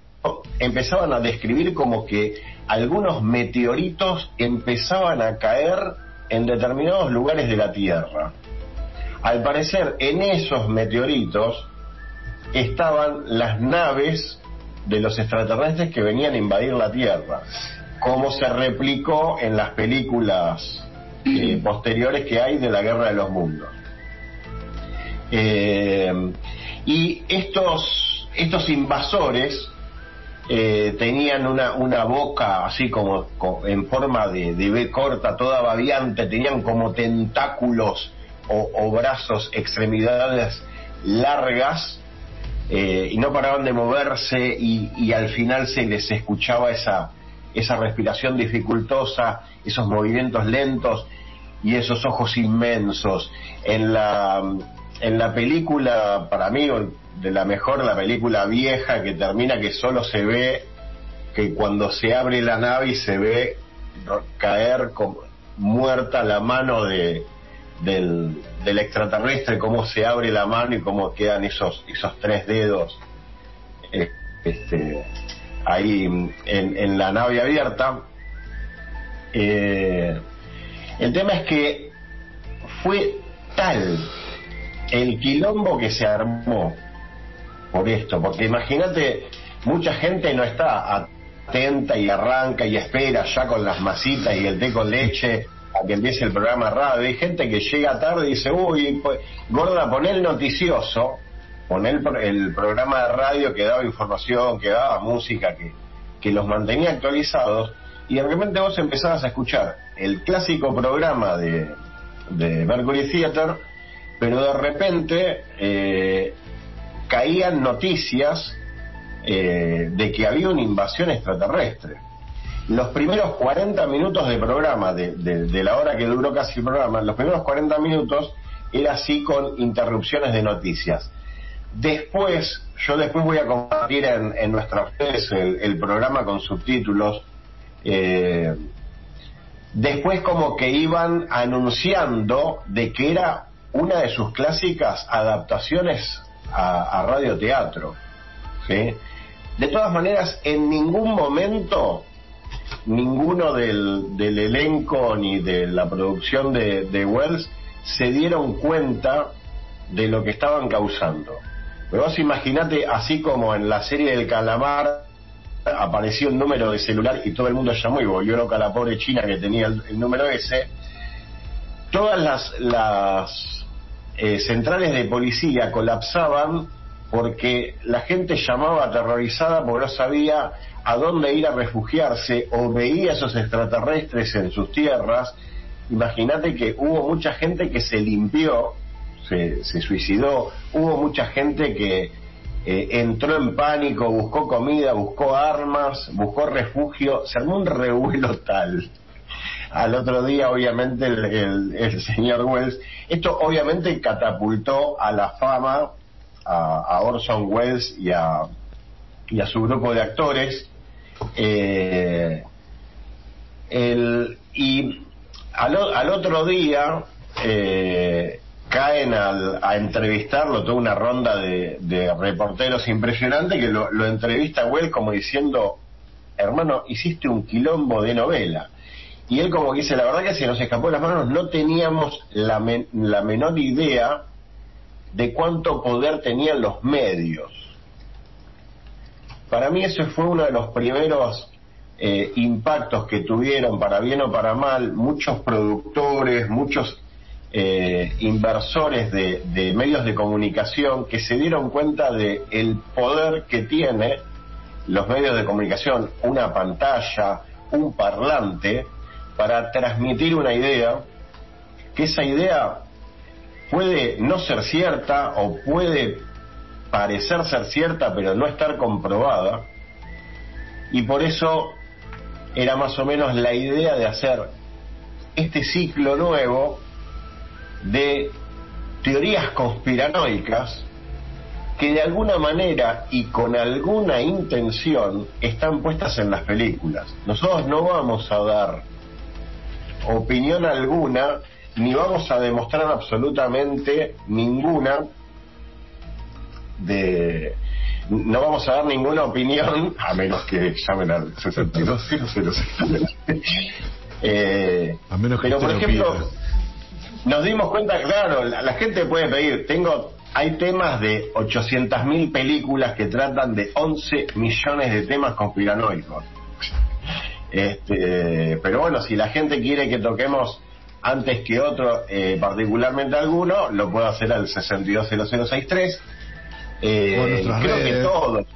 empezaban a describir como que algunos meteoritos empezaban a caer en determinados lugares de la Tierra. Al parecer, en esos meteoritos estaban las naves de los extraterrestres que venían a invadir la Tierra, como se replicó en las películas eh, posteriores que hay de la Guerra de los Mundos. Eh, y estos, estos invasores eh, tenían una, una boca así como, en forma de, de B corta, toda babiante, tenían como tentáculos o, brazos, extremidades largas, eh, y no paraban de moverse y, y, al final se les escuchaba esa, esa respiración dificultosa, esos movimientos lentos y esos ojos inmensos. En la, en la película, para mí, de la mejor, la película vieja que termina que solo se ve que cuando se abre la nave y se ve caer como muerta la mano de, del, extraterrestre, cómo se abre la mano y cómo quedan esos, esos tres dedos eh, este, ahí en, en, la nave abierta. Eh, el tema es que fue tal el quilombo que se armó por esto, porque imagínate, mucha gente no está atenta y arranca y espera ya con las masitas y el té con leche a que empiece el programa radio. Hay gente que llega tarde y dice, uy, pues, gorda, pon el noticioso, pon el, el programa de radio que daba información, que daba música, que, que los mantenía actualizados, y de repente vos empezabas a escuchar el clásico programa de, de Mercury Theater, pero de repente eh, caían noticias eh, de que había una invasión extraterrestre los primeros 40 minutos de programa, de, la hora que duró casi el programa, los primeros 40 minutos era así con interrupciones de noticias. Después, yo después voy a compartir en, en nuestras redes el, programa con subtítulos. Eh, después como que iban anunciando de que era una de sus clásicas adaptaciones a, a radioteatro. ¿sí? De todas maneras, en ningún momento ninguno del, del elenco ni de la producción de, de, Wells se dieron cuenta de lo que estaban causando. Pero vos imaginate, así como en la serie del calamar apareció un número de celular y todo el mundo llamó y volvió loca la pobre china que tenía el, número ese, todas las, las eh, centrales de policía colapsaban porque la gente llamaba aterrorizada porque no sabía a dónde ir a refugiarse o veía esos extraterrestres en sus tierras, imagínate que hubo mucha gente que se limpió, se, suicidó, hubo mucha gente que eh, entró en pánico, buscó comida, buscó armas, buscó refugio, se armó un revuelo tal. Al otro día, obviamente, el, señor Wells, esto obviamente catapultó a la fama a, Orson Welles y a, su grupo de actores, eh, el, y al, al, otro día eh, caen al, a entrevistarlo toda una ronda de, de reporteros impresionante que lo, lo entrevista a como diciendo, hermano, hiciste un quilombo de novela. Y él como dice, la verdad que se nos escapó de las manos, no teníamos la, la menor idea de cuánto poder tenían los medios para mí ese fue uno de los primeros eh, impactos que tuvieron, para bien o para mal, muchos productores, muchos eh, inversores de, medios de comunicación que se dieron cuenta de el poder que tiene los medios de comunicación, una pantalla, un parlante, para transmitir una idea, que esa idea puede no ser cierta o puede parecer ser cierta pero no estar comprobada, y por eso era más o menos la idea de hacer este ciclo nuevo de teorías conspiranoicas que de alguna manera y con alguna intención están puestas en las películas. Nosotros no vamos a dar opinión alguna ni vamos a demostrar absolutamente ninguna de no vamos a dar ninguna opinión a menos que llamen al 6200 eh, A menos que pero por ejemplo nos dimos cuenta claro la, la gente puede pedir tengo hay temas de 800.000 películas que tratan de 11 millones de temas conspiranoicos este, pero bueno, si la gente quiere que toquemos antes que otro, eh, particularmente alguno, lo puedo hacer al 620063. Eh, creo que todos,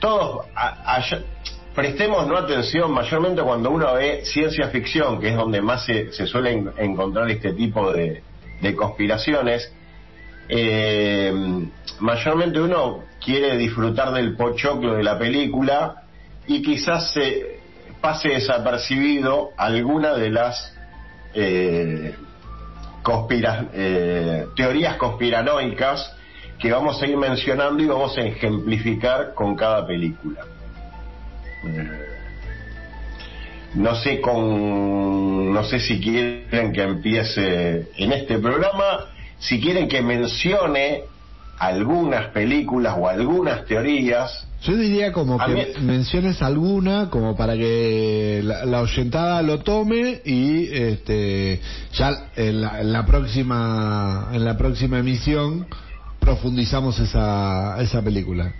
todos, a- a- prestemos no atención, mayormente cuando uno ve ciencia ficción, que es donde más se, se suelen encontrar este tipo de, de conspiraciones. eh, mayormente uno quiere disfrutar del pochoclo de la película y quizás se pase desapercibido alguna de las eh, eh, teorías conspiranoicas que vamos a ir mencionando y vamos a ejemplificar con cada película. Eh, no sé con no sé si quieren que empiece en este programa, si quieren que mencione algunas películas o algunas teorías Yo diría como que mí- menciones alguna como para que la, la oyentada lo tome y este ya en la, en la próxima en la próxima emisión profundizamos esa esa película.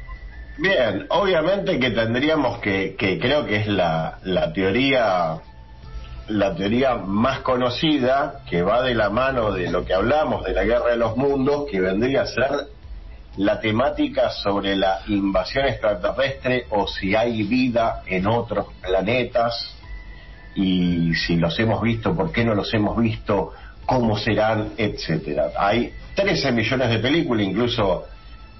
Bien, obviamente que tendríamos que, que creo que es la, la teoría la teoría más conocida que va de la mano de lo que hablamos de la guerra de los mundos, que vendría a ser la temática sobre la invasión extraterrestre o si hay vida en otros planetas y si los hemos visto, por qué no los hemos visto, cómo serán, etcétera. Hay 13 millones de películas, incluso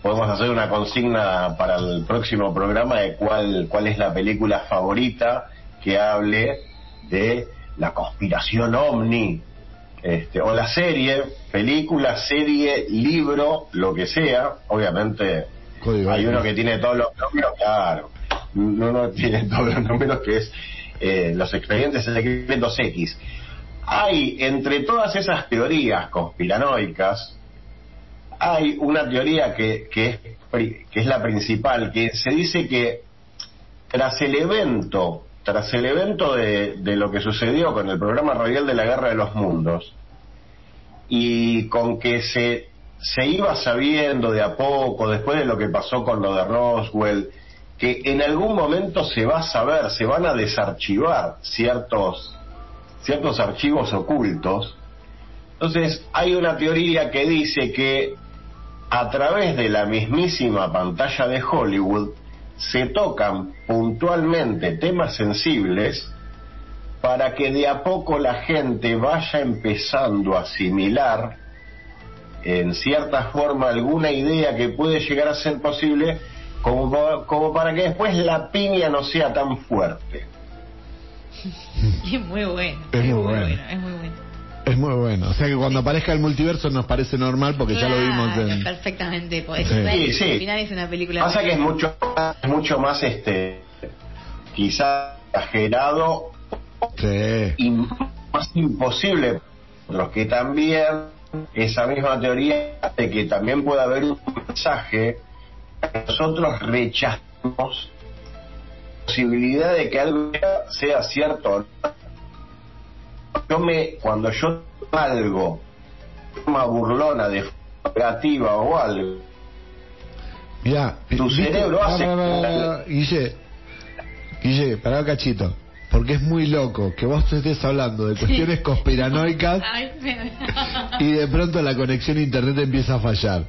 podemos hacer una consigna para el próximo programa de cuál, cuál es la película favorita que hable de la conspiración ovni, este, o la serie, película, serie, libro, lo que sea, obviamente Código hay uno que tiene todos los números, claro, uno tiene todos los números que es eh, los expedientes secretos X. Hay entre todas esas teorías conspiranoicas, hay una teoría que, que, es, que es la principal, que se dice que tras el evento, tras el evento de, de lo que sucedió con el programa radial de la Guerra de los Mundos, y con que se, se iba sabiendo de a poco, después de lo que pasó con lo de Roswell, que en algún momento se va a saber, se van a desarchivar ciertos, ciertos archivos ocultos. Entonces, hay una teoría que dice que a través de la mismísima pantalla de Hollywood se tocan puntualmente temas sensibles para que de a poco la gente vaya empezando a asimilar en cierta forma alguna idea que puede llegar a ser posible como, pa- como para que después la piña no sea tan fuerte. [LAUGHS] Es muy bueno. Es muy bueno. Es muy bueno. Es muy bueno. O sea que cuando aparezca el multiverso nos parece normal porque ya lo vimos en... Perfectamente. Podés Sí. ver, Sí, sí. Al final es una película. Pasa que es mucho, mucho más este quizá exagerado Sí. y más imposible los que también esa misma teoría de que también puede haber un mensaje que nosotros rechazamos la posibilidad de que algo sea cierto o no. Yo me cuando yo algo de forma burlona de forma negativa o algo Mirá, Tu ¿viste? cerebro hace- Guille, Guille, pará un cachito. Porque es muy loco que vos te estés hablando de cuestiones conspiranoicas Ay, me... y de pronto la conexión a internet empieza a fallar.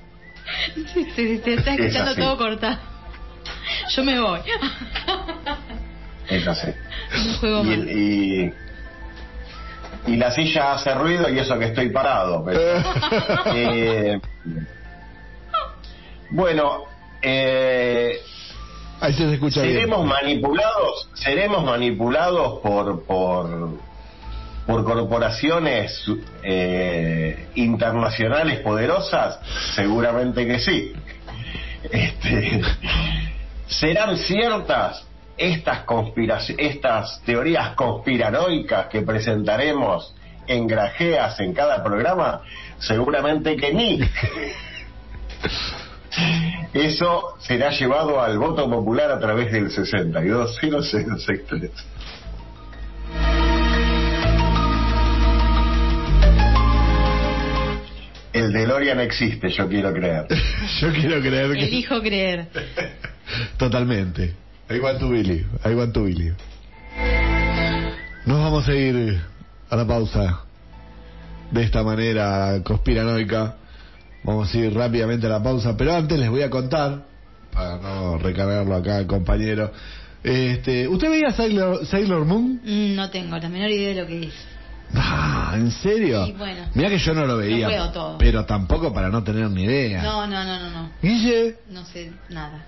Sí, sí, te está Es escuchando todo cortado. Yo me voy. es así No juego y, y, y la silla hace ruido y eso que estoy parado. pero, eh, bueno, eh, Ahí se escucha seremos manipulados, seremos manipulados por por por corporaciones eh, internacionales poderosas, seguramente que sí. Este, serán ciertas estas estas teorías conspiranoicas que presentaremos en grajeas en cada programa, seguramente que ni. [LAUGHS] Eso será llevado al voto popular a través del 62 El DeLorean existe, yo quiero creer. [LAUGHS] yo quiero creer que... Elijo creer. [LAUGHS] Totalmente. I want to believe. I want to believe. Nos vamos a ir a la pausa de esta manera conspiranoica. Vamos a ir rápidamente a la pausa, pero antes les voy a contar, para no recargarlo acá compañero. Este, ¿Usted veía Sailor, Sailor Moon? Mm, no tengo la menor idea de lo que es. Ah, ¿en serio? Sí, bueno. Mira que yo no lo veía. No todo. Pero tampoco para no tener ni idea. No, no, no, no. no. ¿Guille? No sé nada.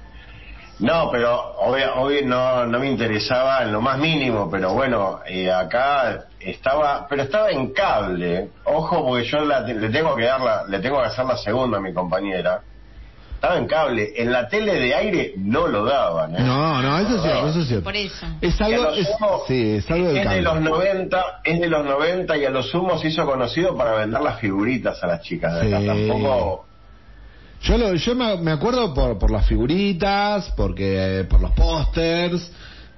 No, pero hoy, hoy no, no me interesaba en lo más mínimo, pero bueno, eh, acá estaba, pero estaba en cable. Ojo, porque yo le tengo que dar la, le tengo que hacer la segunda a mi compañera. Estaba en cable. En la tele de aire no lo daban. ¿eh? No, no, eso es cierto, eso es cierto. Por eso. Es algo, es, sí, es algo del es cable. de los 90, es de los 90 y a lo sumo se hizo conocido para vender las figuritas a las chicas de acá. Sí. Tampoco Yo, lo, yo me, acuerdo por, por las figuritas, porque por los pósters.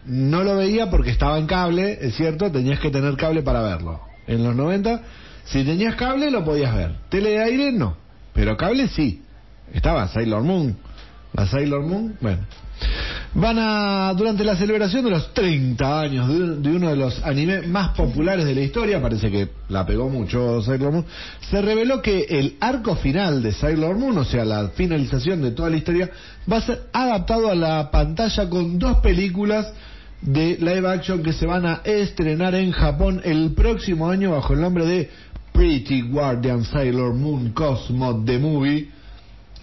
No lo veía porque estaba en cable, es cierto, tenías que tener cable para verlo. En los 90, si tenías cable lo podías ver. Tele de aire no, pero cable sí. Estaba Sailor Moon. La Sailor Moon, bueno. Van a, durante la celebración de los 30 años de, uno de los animes más populares de la historia, parece que la pegó mucho Sailor Moon, se reveló que el arco final de Sailor Moon, o sea, la finalización de toda la historia, va a ser adaptado a la pantalla con dos películas de live action que se van a estrenar en Japón el próximo año bajo el nombre de Pretty Guardian Sailor Moon Cosmo The Movie.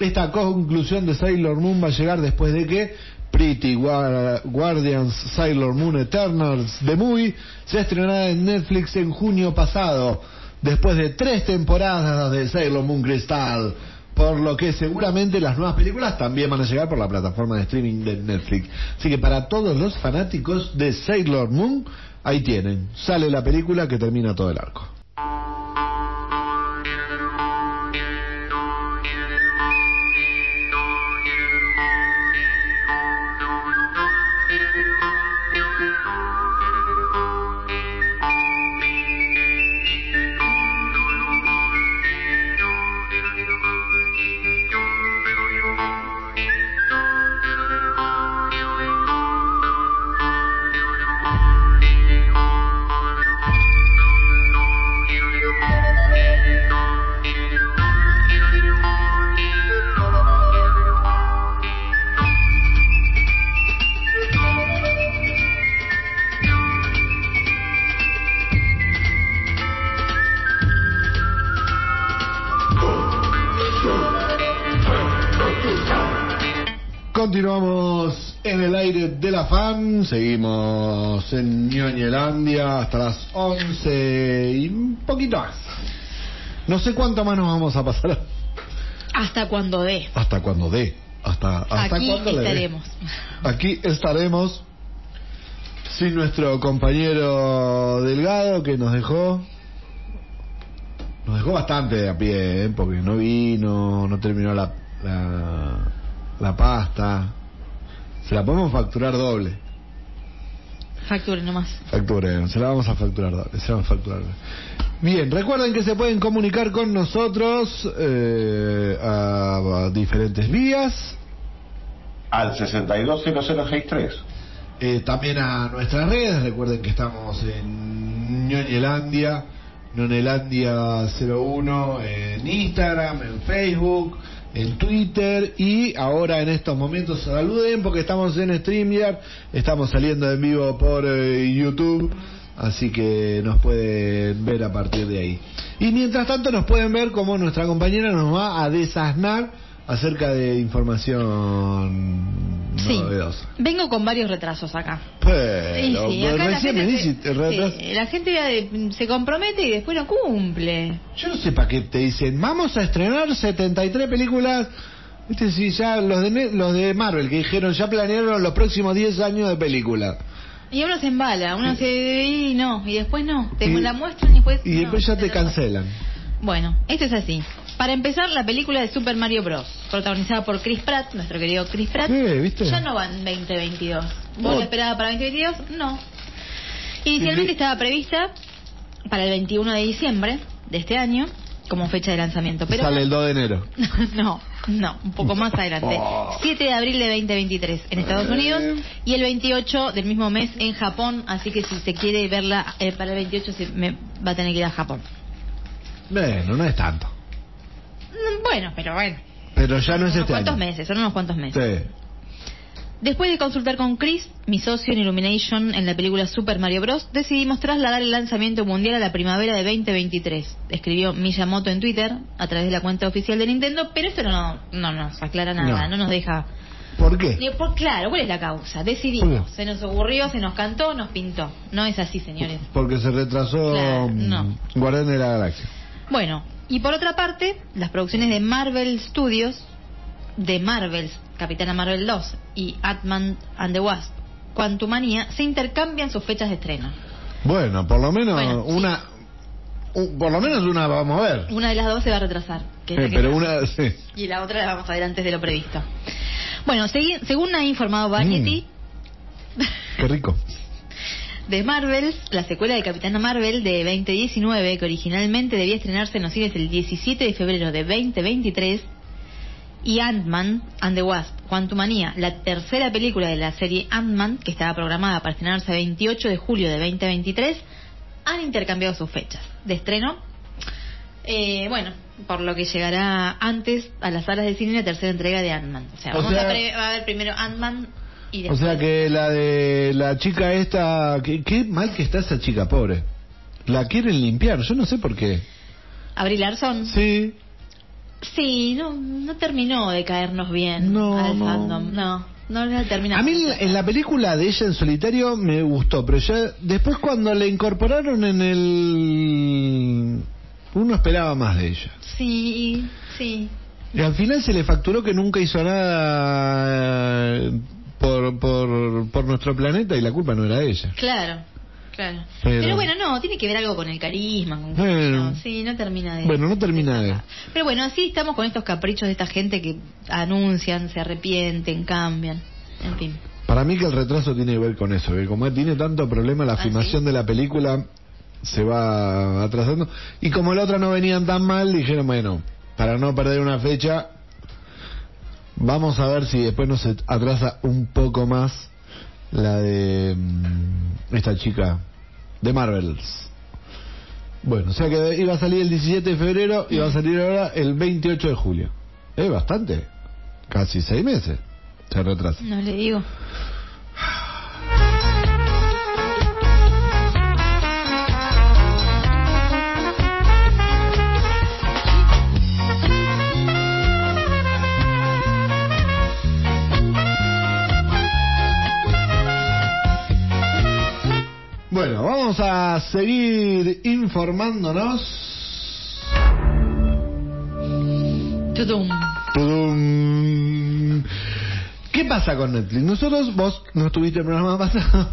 Esta conclusión de Sailor Moon va a llegar después de que Pretty Guar- Guardians Sailor Moon Eternals The Movie se estrenara en Netflix en junio pasado, después de tres temporadas de Sailor Moon Crystal. Por lo que seguramente las nuevas películas también van a llegar por la plataforma de streaming de Netflix. Así que para todos los fanáticos de Sailor Moon, ahí tienen. Sale la película que termina todo el arco. Continuamos en el aire de la fan, seguimos en Ñoñelandia hasta las 11 y un poquito más. No sé cuánto más nos vamos a pasar. Hasta cuando dé. Hasta cuando dé. Hasta, hasta Aquí le estaremos. Aquí estaremos sin nuestro compañero Delgado que nos dejó. Nos dejó bastante de a pie, ¿eh? porque no vino, no terminó la, la, la pasta. Se la podemos facturar doble. Facture nomás. Facturen, se la vamos a facturar doble. Se la vamos a facturar doble. Bien, recuerden que se pueden comunicar con nosotros eh, a, a diferentes vías. al 620063. Eh, también a nuestras redes, recuerden que estamos en Ñoñelandia, Ñoñelandia01 en Instagram, en Facebook, en Twitter y ahora en estos momentos saluden porque estamos en StreamYard, estamos saliendo en vivo por eh, YouTube, así que nos pueden ver a partir de ahí. Y mientras tanto nos pueden ver como nuestra compañera nos va a desasnar acerca de información Sí. novedosa. Vengo con varios retrasos acá. Pero, Y sí, acá la gente me se- sí, la gente compromete y después no cumple. Yo no sé para qué te dicen, vamos a estrenar 73 películas. Viste, si ya los de, los de Marvel que dijeron, ya planearon los próximos 10 años de película. Y uno se embala, uno se... y no, y después no. Te Y- la muestran y después... Y no, después ya te lo- cancelan. Bueno, esto es así. Para empezar, la película de Super Mario Bros. Protagonizada por Chris Pratt, nuestro querido Chris Pratt. Sí, ¿viste? Ya no va en 2022. ¿Vos No. la esperabas para 2022? No. Inicialmente estaba prevista para el 21 de diciembre de este año como fecha de lanzamiento. Pero Sale el 2 de enero. [LAUGHS] no, no, un poco más adelante. Oh. 7 de abril de 2023 en Estados Eh. Unidos y el 28 del mismo mes en Japón. Así que si se quiere verla eh, para el 28 se me va a tener que ir a Japón. Bueno, no es tanto. Mm, Bueno, pero bueno. Pero ya no es este cuantos año. meses, son unos cuantos meses. Sí. Después de consultar con Chris, mi socio en Illumination en la película Super Mario Bros., decidimos trasladar el lanzamiento mundial a la primavera de 2023. Escribió Miyamoto en Twitter a través de la cuenta oficial de Nintendo, pero esto no, no nos aclara nada, No. no, nos deja. ¿Por qué? Ni por, claro, ¿cuál es la causa? Decidimos, se nos ocurrió, se nos cantó, nos pintó. No es así, señores. Porque se retrasó Claro, mm, no. Guardián de la Galaxia. Bueno, y por otra parte, las producciones de Marvel Studios, de Marvels, Capitana Marvel 2 y Ant-Man and the Wasp, Quantumania, se intercambian sus fechas de estreno. Bueno, por lo menos Bueno, sí. una... por lo menos una vamos a ver. Una de las dos se va a retrasar. que la Eh, que pero una... Sí. Y la otra la vamos a ver antes de lo previsto. Bueno, segui- según ha informado Variety, Qué rico. [LAUGHS] de Marvels, la secuela de Capitana Marvel de 2019, que originalmente debía estrenarse en los cines el 17 de febrero de 2023, y Ant-Man and the Wasp, Quantumania, la tercera película de la serie Ant-Man, que estaba programada para estrenarse el 28 de julio de 2023, han intercambiado sus fechas de estreno. Eh, bueno, por lo que llegará antes a las salas de cine la tercera entrega de Ant-Man. O sea, O vamos sea- a, a ver primero Ant-Man y O sea que la de la chica esta... Qué, qué mal que está esa chica, pobre. La quieren limpiar, yo no sé por qué. Abril Larson. Sí. Sí, no, no terminó de caernos bien No, al no. fandom. No, no la terminamos. A mí en- la película de ella en solitario me gustó, pero ya después cuando la incorporaron en el... Uno esperaba más de ella. Sí, sí. Y al final se le facturó que nunca hizo nada por, por, por nuestro planeta y la culpa no era de ella. Claro, claro. Pero- Pero, bueno, no, tiene que ver algo con el carisma. Con no, sí, no termina de. Bueno, no termina de... Pero bueno, así estamos con estos caprichos de esta gente que anuncian, se arrepienten, cambian. En fin. Para mí que el retraso tiene que ver con eso, que como tiene tanto problema la ¿Ah, filmación sí? de la película, se va atrasando. Y como la otra no venían tan mal, dijeron, bueno, para no perder una fecha, vamos a ver si después nos atrasa un poco más la de mm, esta chica de Marvels. Bueno, o sea que iba a salir el 17 de febrero y va a salir ahora el 28 de julio. Es bastante, casi seis meses se retrasa. No le digo. [SIGHS] Bueno, vamos a seguir informándonos. Tudum. Tudum. ¿Qué pasa con Netflix? Nosotros, vos no estuviste en el programa pasado.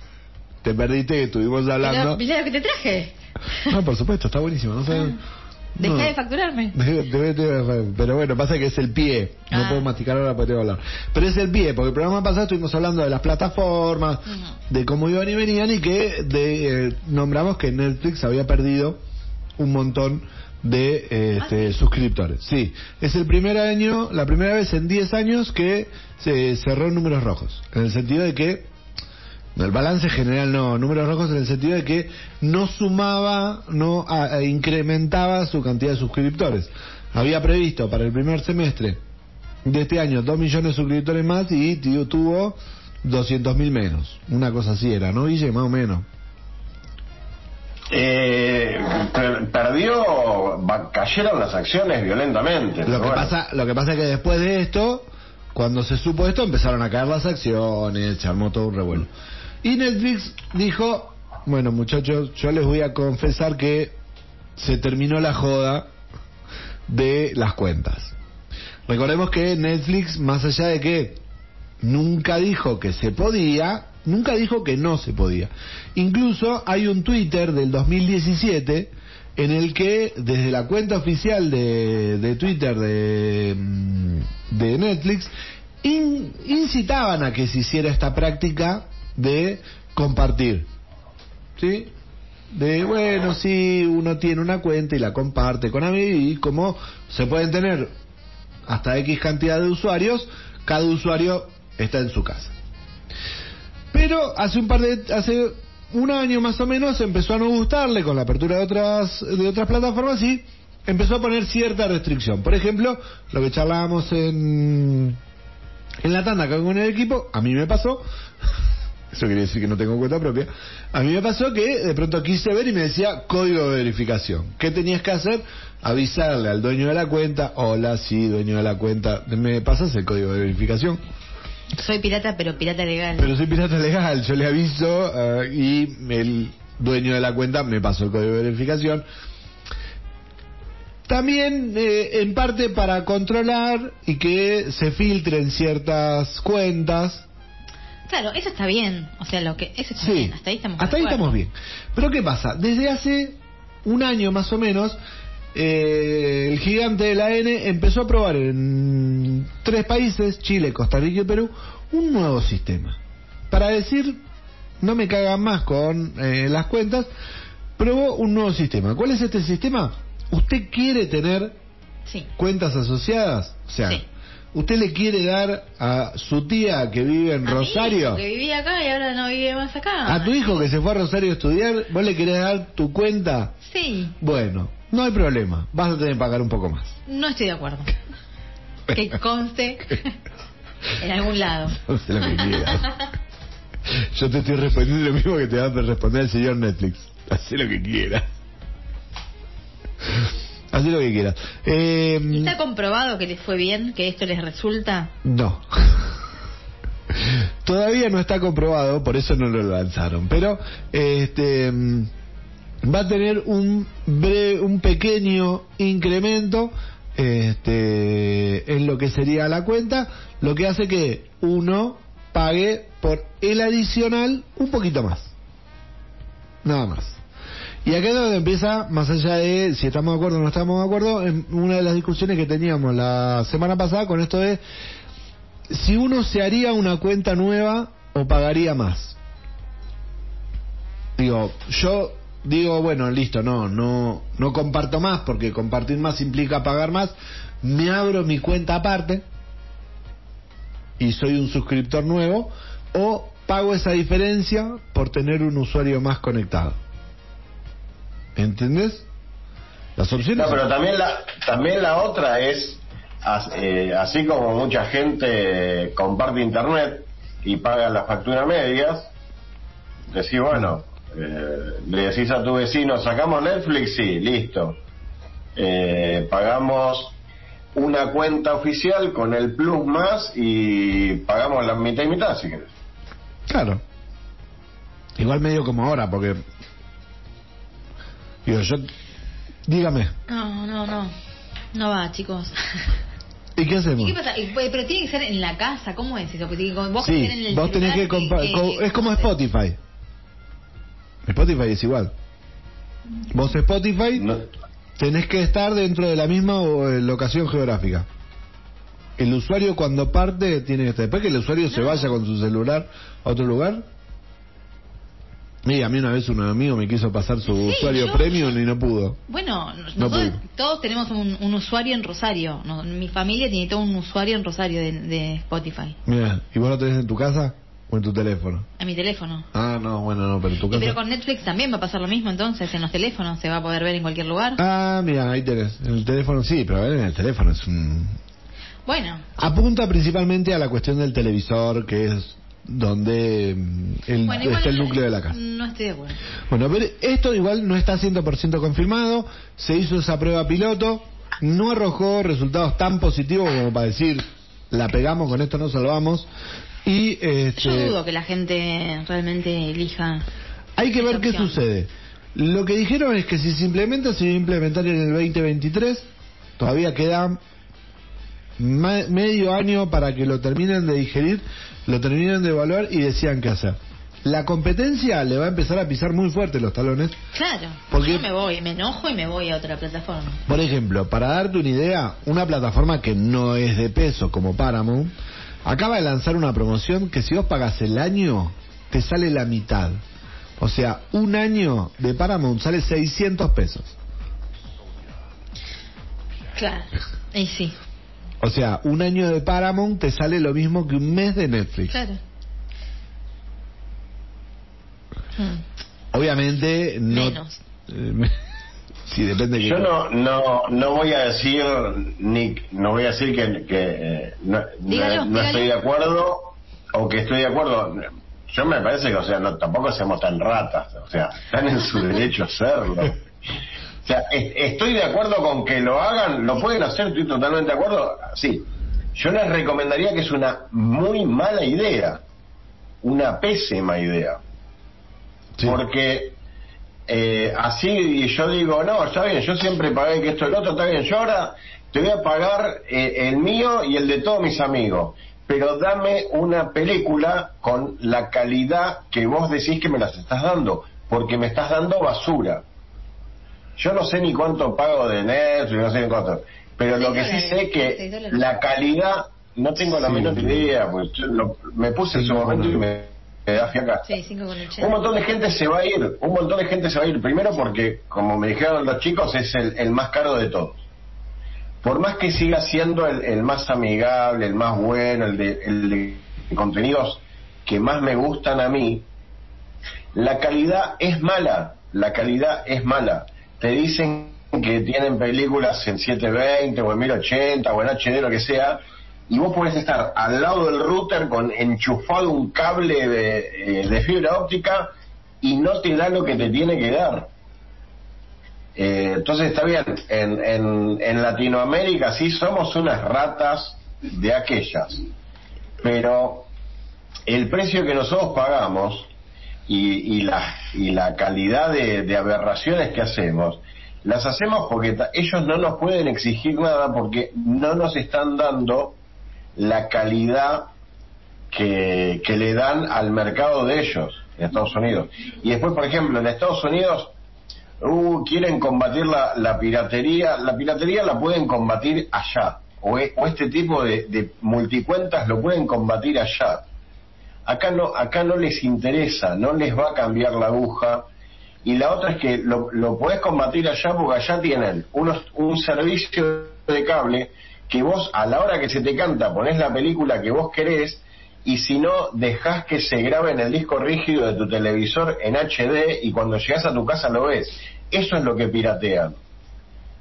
[LAUGHS] Te perdiste estuvimos hablando. Mirá lo que te traje. No, por supuesto, está buenísimo. No sé. Deja no. de facturarme. [LAUGHS] Debe- debe- debe- Pero bueno, pasa que es el pie. No Ah. puedo masticar ahora porque tengo que hablar. Pero es el pie, porque el programa pasado estuvimos hablando de las plataformas, de cómo iban y venían y que de, eh, nombramos que Netflix había perdido un montón de eh, ¿Ah, este, sí? suscriptores. Sí, es el primer año, la primera vez en 10 años que se cerró en números rojos. En el sentido de que el balance general no, números rojos en el sentido de que no sumaba, no a- a- incrementaba su cantidad de suscriptores. Había previsto para el primer semestre de este año 2 millones de suscriptores más y tío, tuvo 200 mil menos. Una cosa así era, ¿no, Guille? Más o menos. Eh, per- perdió, cayeron las acciones violentamente. Lo que, bueno. pasa, lo que pasa es que después de esto cuando se supo esto empezaron a caer las acciones, se armó todo un revuelo. Y Netflix dijo, bueno muchachos, yo les voy a confesar que se terminó la joda de las cuentas. Recordemos que Netflix, más allá de que nunca dijo que se podía, nunca dijo que no se podía. Incluso hay un Twitter del 2017 en el que desde la cuenta oficial de, de Twitter de, mm, de Netflix in- incitaban a que se hiciera esta práctica de compartir. ¿Sí? De, bueno, si uno tiene una cuenta y la comparte con amigos y como se pueden tener hasta X cantidad de usuarios, cada usuario está en su casa. Pero hace un par de hace un año más o menos empezó a no gustarle con la apertura de otras de otras plataformas y empezó a poner cierta restricción. Por ejemplo, lo que charlábamos en en la tanda con el equipo, a mí me pasó eso quiere decir que no tengo cuenta propia. A mí me pasó que de pronto quise ver y me decía código de verificación. ¿Qué tenías que hacer? Avisarle al dueño de la cuenta, hola, sí, dueño de la cuenta, ¿me pasas el código de verificación? Soy pirata, pero pirata legal. Pero soy pirata legal, yo le aviso eh, y el dueño de la cuenta me pasó el código de verificación. También, eh, en parte, para controlar y que se filtren ciertas cuentas. Claro, eso está bien. O sea, lo que eso está Sí, bien. Hasta ahí estamos. hasta ahí estamos bien. Pero ¿qué pasa? Desde hace un año más o menos, eh, el gigante de la N empezó a probar en tres países, Chile, Costa Rica y Perú, un nuevo sistema. Para decir, no me cagan más con eh, las cuentas, probó un nuevo sistema. ¿Cuál es este sistema? ¿Usted quiere tener Sí. cuentas asociadas? O sea, Sí. ¿Usted le quiere dar a su tía que vive en A mi Rosario? hijo Que vivía acá y ahora no vive más acá. A tu hijo que se fue a Rosario a estudiar, ¿vos le querés dar tu cuenta? Sí, Bueno, no hay problema, vas a tener que pagar un poco más. no estoy de acuerdo. Que conste [LAUGHS] en algún lado. Lo que quieras. Yo te estoy respondiendo lo mismo que te va a responder el señor Netflix. Haz lo que quieras. Haz lo que quieras. Eh, ¿Está comprobado que les fue bien, que esto les resulta? No. [LAUGHS] Todavía no está comprobado, por eso no lo lanzaron. Pero este mm, va a tener un bre- un pequeño incremento este en lo que sería la cuenta, lo que hace que uno pague por el adicional un poquito más. Nada más. Y acá es donde empieza, más allá de si estamos de acuerdo o no estamos de acuerdo, en una de las discusiones que teníamos la semana pasada con esto de si uno se haría una cuenta nueva o pagaría más. Digo, yo digo, bueno, listo, no, no, no comparto más porque compartir más implica pagar más. Me abro mi cuenta aparte y soy un suscriptor nuevo o pago esa diferencia por tener un usuario más conectado. ¿Entendés? Las opciones. No, pero también la, también la otra es, as- eh, así como mucha gente comparte internet y paga la factura medias, decís, bueno, eh, le decís a tu vecino, sacamos Netflix, sí, listo. Eh, pagamos una cuenta oficial con el plus más y pagamos la mitad y mitad, si querés. Claro. Igual medio como ahora, porque. Digo, yo. Dígame, No, no, no. No va, chicos. ¿y qué hacemos? ¿Y qué pasa? Y, pues, Pero tiene que ser en la casa. ¿Cómo es eso? Porque vos Sí, que en el vos tenés que comprar. co- es como. Spotify. Spotify es igual. Vos Spotify No- tenés que estar dentro de la misma eh, locación geográfica. El usuario cuando parte tiene que estar. Después que el usuario se vaya con su celular a otro lugar. Mira, a mí una vez un amigo me quiso pasar su Sí, usuario yo- premium y no pudo. Bueno, No nosotros puedo. todos tenemos un, un usuario en Rosario. No, mi familia tiene todo un usuario en Rosario de, de Spotify. Mira, ¿y vos lo tenés en tu casa o en tu teléfono? En mi teléfono. Ah, no, bueno, no, pero en tu Y casa. pero con Netflix también va a pasar lo mismo entonces. En los teléfonos se va a poder ver en cualquier lugar. Ah, mira, ahí tenés. En el teléfono sí, pero a ver, en el teléfono es un... Bueno, Apunta principalmente a la cuestión del televisor, que es donde mm, el, bueno está el núcleo de la casa. No estoy de acuerdo. Bueno, pero esto igual no está 100% confirmado. Se hizo esa prueba piloto. No arrojó resultados tan positivos como para decir la pegamos, con esto nos salvamos. Y este, Yo dudo que la gente realmente elija. hay que ver qué sucede. Lo que dijeron es que si se implementa, se va a implementar en el 2023. Todavía queda ma- medio año para que lo terminen de digerir, lo terminen de evaluar y decían qué hacer. La competencia le va a empezar a pisar muy fuerte los talones. Claro. Porque- Yo me voy, me enojo y me voy a otra plataforma. Por ejemplo, para darte una idea, una plataforma que no es de peso como Paramount, acaba de lanzar una promoción que si vos pagas el año, te sale la mitad. O sea, un año de Paramount sale 600 pesos. Claro. Y sí, O sea, un año de Paramount te sale lo mismo que un mes de Netflix. claro. Mm. Obviamente no... Menos. [LAUGHS] Sí, depende de Yo no, no, no voy a decir ni no voy a decir que, que eh, no, Dígalo, no- no dígalo. estoy de acuerdo o que estoy de acuerdo. Yo me parece que, o sea, no, tampoco seamos tan ratas, o sea, están en su derecho a hacerlo. [LAUGHS] Sea, es- estoy de acuerdo con que lo hagan, lo pueden hacer, estoy totalmente de acuerdo, sí. Yo les recomendaría que es una muy mala idea, una pésima idea. Sí. Porque eh, así yo digo, no, está bien, yo siempre pagué que esto y el otro, está bien, yo ahora te voy a pagar eh, el mío y el de todos mis amigos, pero dame una película con la calidad que vos decís que me las estás dando, porque me estás dando basura. Yo no sé ni cuánto pago de Netflix, no sé ni cuánto, pero lo que sí sé que seis dólares. la calidad, no tengo la Sí. menor idea, pues yo lo- me puse en su momento y me, me da fiaca. Sí, 5 con el Un montón de gente se va a ir, un montón de gente se va a ir. Primero porque, como me dijeron los chicos, es el, el más caro de todos. Por más que siga siendo el, el más amigable, el más bueno, el de, el de contenidos que más me gustan a mí, la calidad es mala, la calidad es mala. Te dicen que tienen películas en 720 o en 1080 o en HD, lo que sea, y vos podés estar al lado del router con enchufado un cable de, eh, de fibra óptica y no te da lo que te tiene que dar. Eh, entonces está bien, en, en, en Latinoamérica sí somos unas ratas de aquellas, pero el precio que nosotros pagamos y, y, la, y la calidad de, de aberraciones que hacemos, las hacemos porque ellos no nos pueden exigir nada porque no nos están dando la calidad que, le dan al mercado de ellos en Estados Unidos. Y después, por ejemplo, en Estados Unidos uh, quieren combatir la, la piratería. La piratería la pueden combatir allá. O, e- este tipo de multicuentas lo pueden combatir allá. Acá no, acá no les interesa, no les va a cambiar la aguja. Y la otra es que lo, lo podés combatir allá porque allá tienen unos, un servicio de cable que vos a la hora que se te canta ponés la película que vos querés y si no dejás que se grabe en el disco rígido de tu televisor en HD y cuando llegas a tu casa lo ves. Eso es lo que piratean.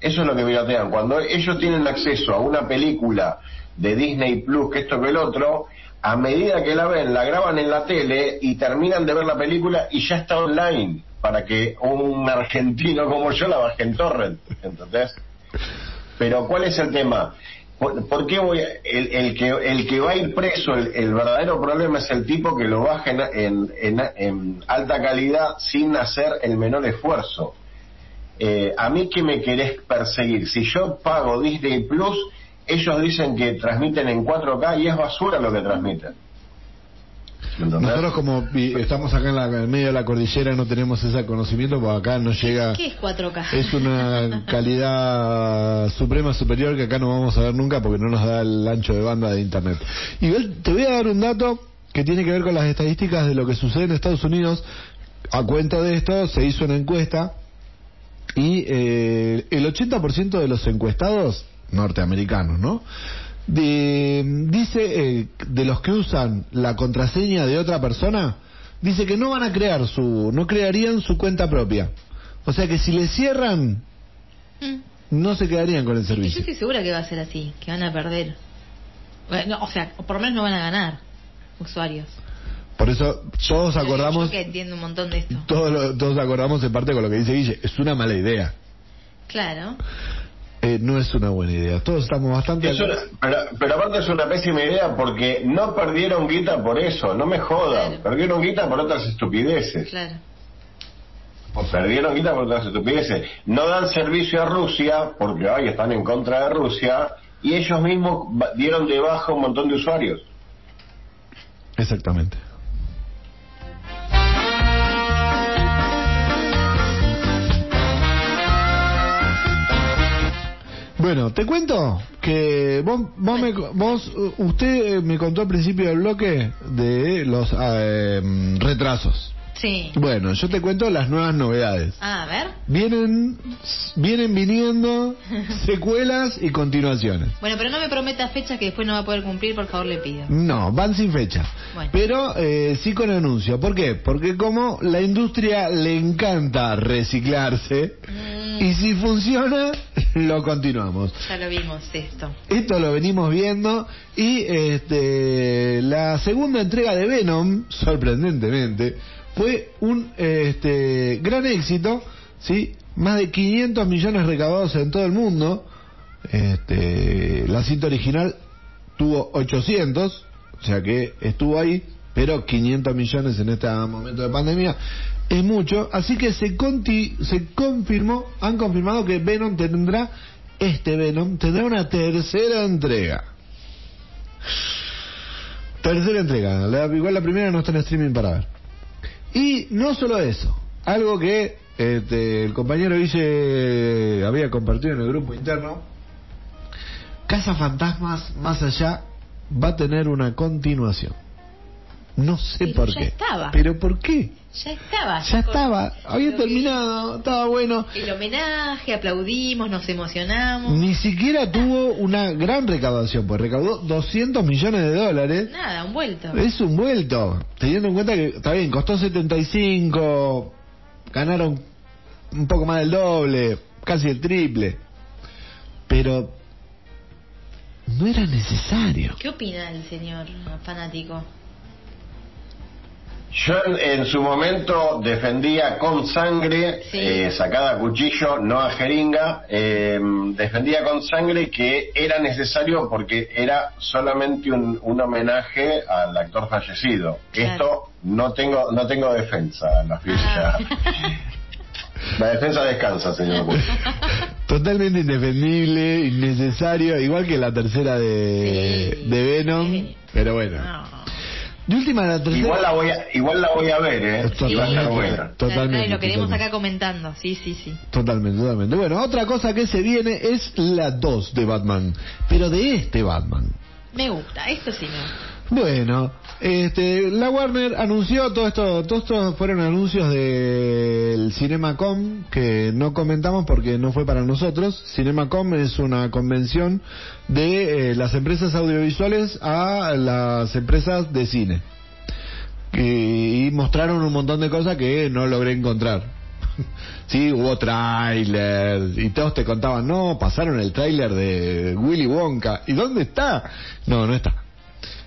Eso es lo que piratean. Cuando ellos tienen acceso a una película de Disney Plus, que esto que el otro, a medida que la ven, la graban en la tele y terminan de ver la película y ya está online para que un argentino como yo la baje en torrent. ¿Entendés? Pero ¿cuál es el tema? ¿Por, qué voy a- el, el que el que va a ir preso, el, verdadero problema es el tipo que lo baja en, en- en- en alta calidad sin hacer el menor esfuerzo? Eh, a mí que me querés perseguir, si yo pago Disney Plus, ellos dicen que transmiten en 4K y es basura lo que transmiten. Nosotros como vi- estamos acá en, la, en el medio de la cordillera no tenemos ese conocimiento porque acá no llega... ¿Qué es 4K? Es una [LAUGHS] calidad suprema superior que acá no vamos a ver nunca porque no nos da el ancho de banda de internet. Y te voy a dar un dato que tiene que ver con las estadísticas de lo que sucede en Estados Unidos. A cuenta de esto se hizo una encuesta y eh, el 80% de los encuestados norteamericanos, ¿no? De- dice eh, de los que usan la contraseña de otra persona, dice que no van a crear su, no crearían su cuenta propia. O sea que si le cierran, Mm. no se quedarían con el Y yo servicio. estoy segura que va a ser así, que van a perder. Bueno, o sea, por lo menos no van a ganar usuarios. Por eso todos Yo- acordamos, Yo que entiendo un montón de esto. todos, todos acordamos en parte con lo que dice Guille, es una mala idea. Claro. Eh, no es una buena idea. Todos estamos bastante... Es una- pero, pero aparte es una pésima idea porque no perdieron guita por eso, no me jodan. Claro. Perdieron guita por otras estupideces. Claro. Pues perdieron guita por otras estupideces. No dan servicio a Rusia porque hoy están en contra de Rusia y ellos mismos dieron de baja un montón de usuarios. Exactamente. Bueno, te cuento que vos, vos, me- vos, usted me contó al principio del bloque de los eh, retrasos. Sí. Bueno, yo te cuento las nuevas novedades. Ah, a ver. Vienen, vienen viniendo [LAUGHS] secuelas y continuaciones. Bueno, pero no me prometa fechas que después no va a poder cumplir, por favor, le pido. No, van sin fecha. Bueno. Pero eh, sí con anuncio. ¿Por qué? Porque como la industria le encanta reciclarse Mm, y si funciona, [LAUGHS] lo continuamos. ya lo vimos esto. Esto lo venimos viendo y este, la segunda entrega de Venom, sorprendentemente, fue un este, gran éxito, ¿sí? Más de 500 millones recaudados en todo el mundo. Este, la cinta original tuvo 800, o sea que estuvo ahí, pero 500 millones en este momento de pandemia es mucho, así que se, conti- se confirmó, han confirmado que Venom tendrá, este Venom tendrá una tercera entrega. Tercera entrega, la- igual la primera no está en streaming para ver. Y no solo eso, algo que este, el compañero Guille había compartido en el grupo interno, Casa Fantasmas Más Allá va a tener una continuación. No sé Pero por ya qué. estaba. ¿Pero por qué? Ya estaba. Ya con- estaba, había terminado, estaba bueno. El homenaje, aplaudimos, nos emocionamos. Ni siquiera tuvo una gran recaudación, pues recaudó 200 millones de dólares. Nada, un vuelto. Es un vuelto, teniendo en cuenta que, está bien, costó 75, ganaron un poco más del doble, casi el triple. Pero no era necesario. ¿Qué opina el señor fanático? Yo en, en su momento defendía con sangre, Sí. eh, sacada a cuchillo, no a jeringa, eh, defendía con sangre que era necesario porque era solamente un, un homenaje al actor fallecido. Claro. Esto no tengo no tengo defensa, la Ah. La defensa descansa, señor. [LAUGHS] Totalmente indefendible, innecesario, igual que la tercera de, Sí. de Venom. Sí. Pero bueno. No. De última, la tercera. Igual la voy a, igual la voy a ver, ¿eh? Totalmente. Buena. Totalmente, Y lo queremos totalmente. acá comentando. Sí, sí, sí. Totalmente, totalmente. Bueno, otra cosa que se viene es la 2 de Batman, pero de este Batman. Me gusta, esto sí me gusta. Bueno, este, la Warner anunció todo esto, todos estos fueron anuncios del CinemaCom que no comentamos porque no fue para nosotros. CinemaCom es una convención de eh, las empresas audiovisuales a las empresas de cine. Que- y mostraron un montón de cosas que no logré encontrar. [LAUGHS] Sí, hubo tráiler y todos te contaban, no, pasaron el tráiler de Willy Wonka. ¿Y dónde está? No, no está.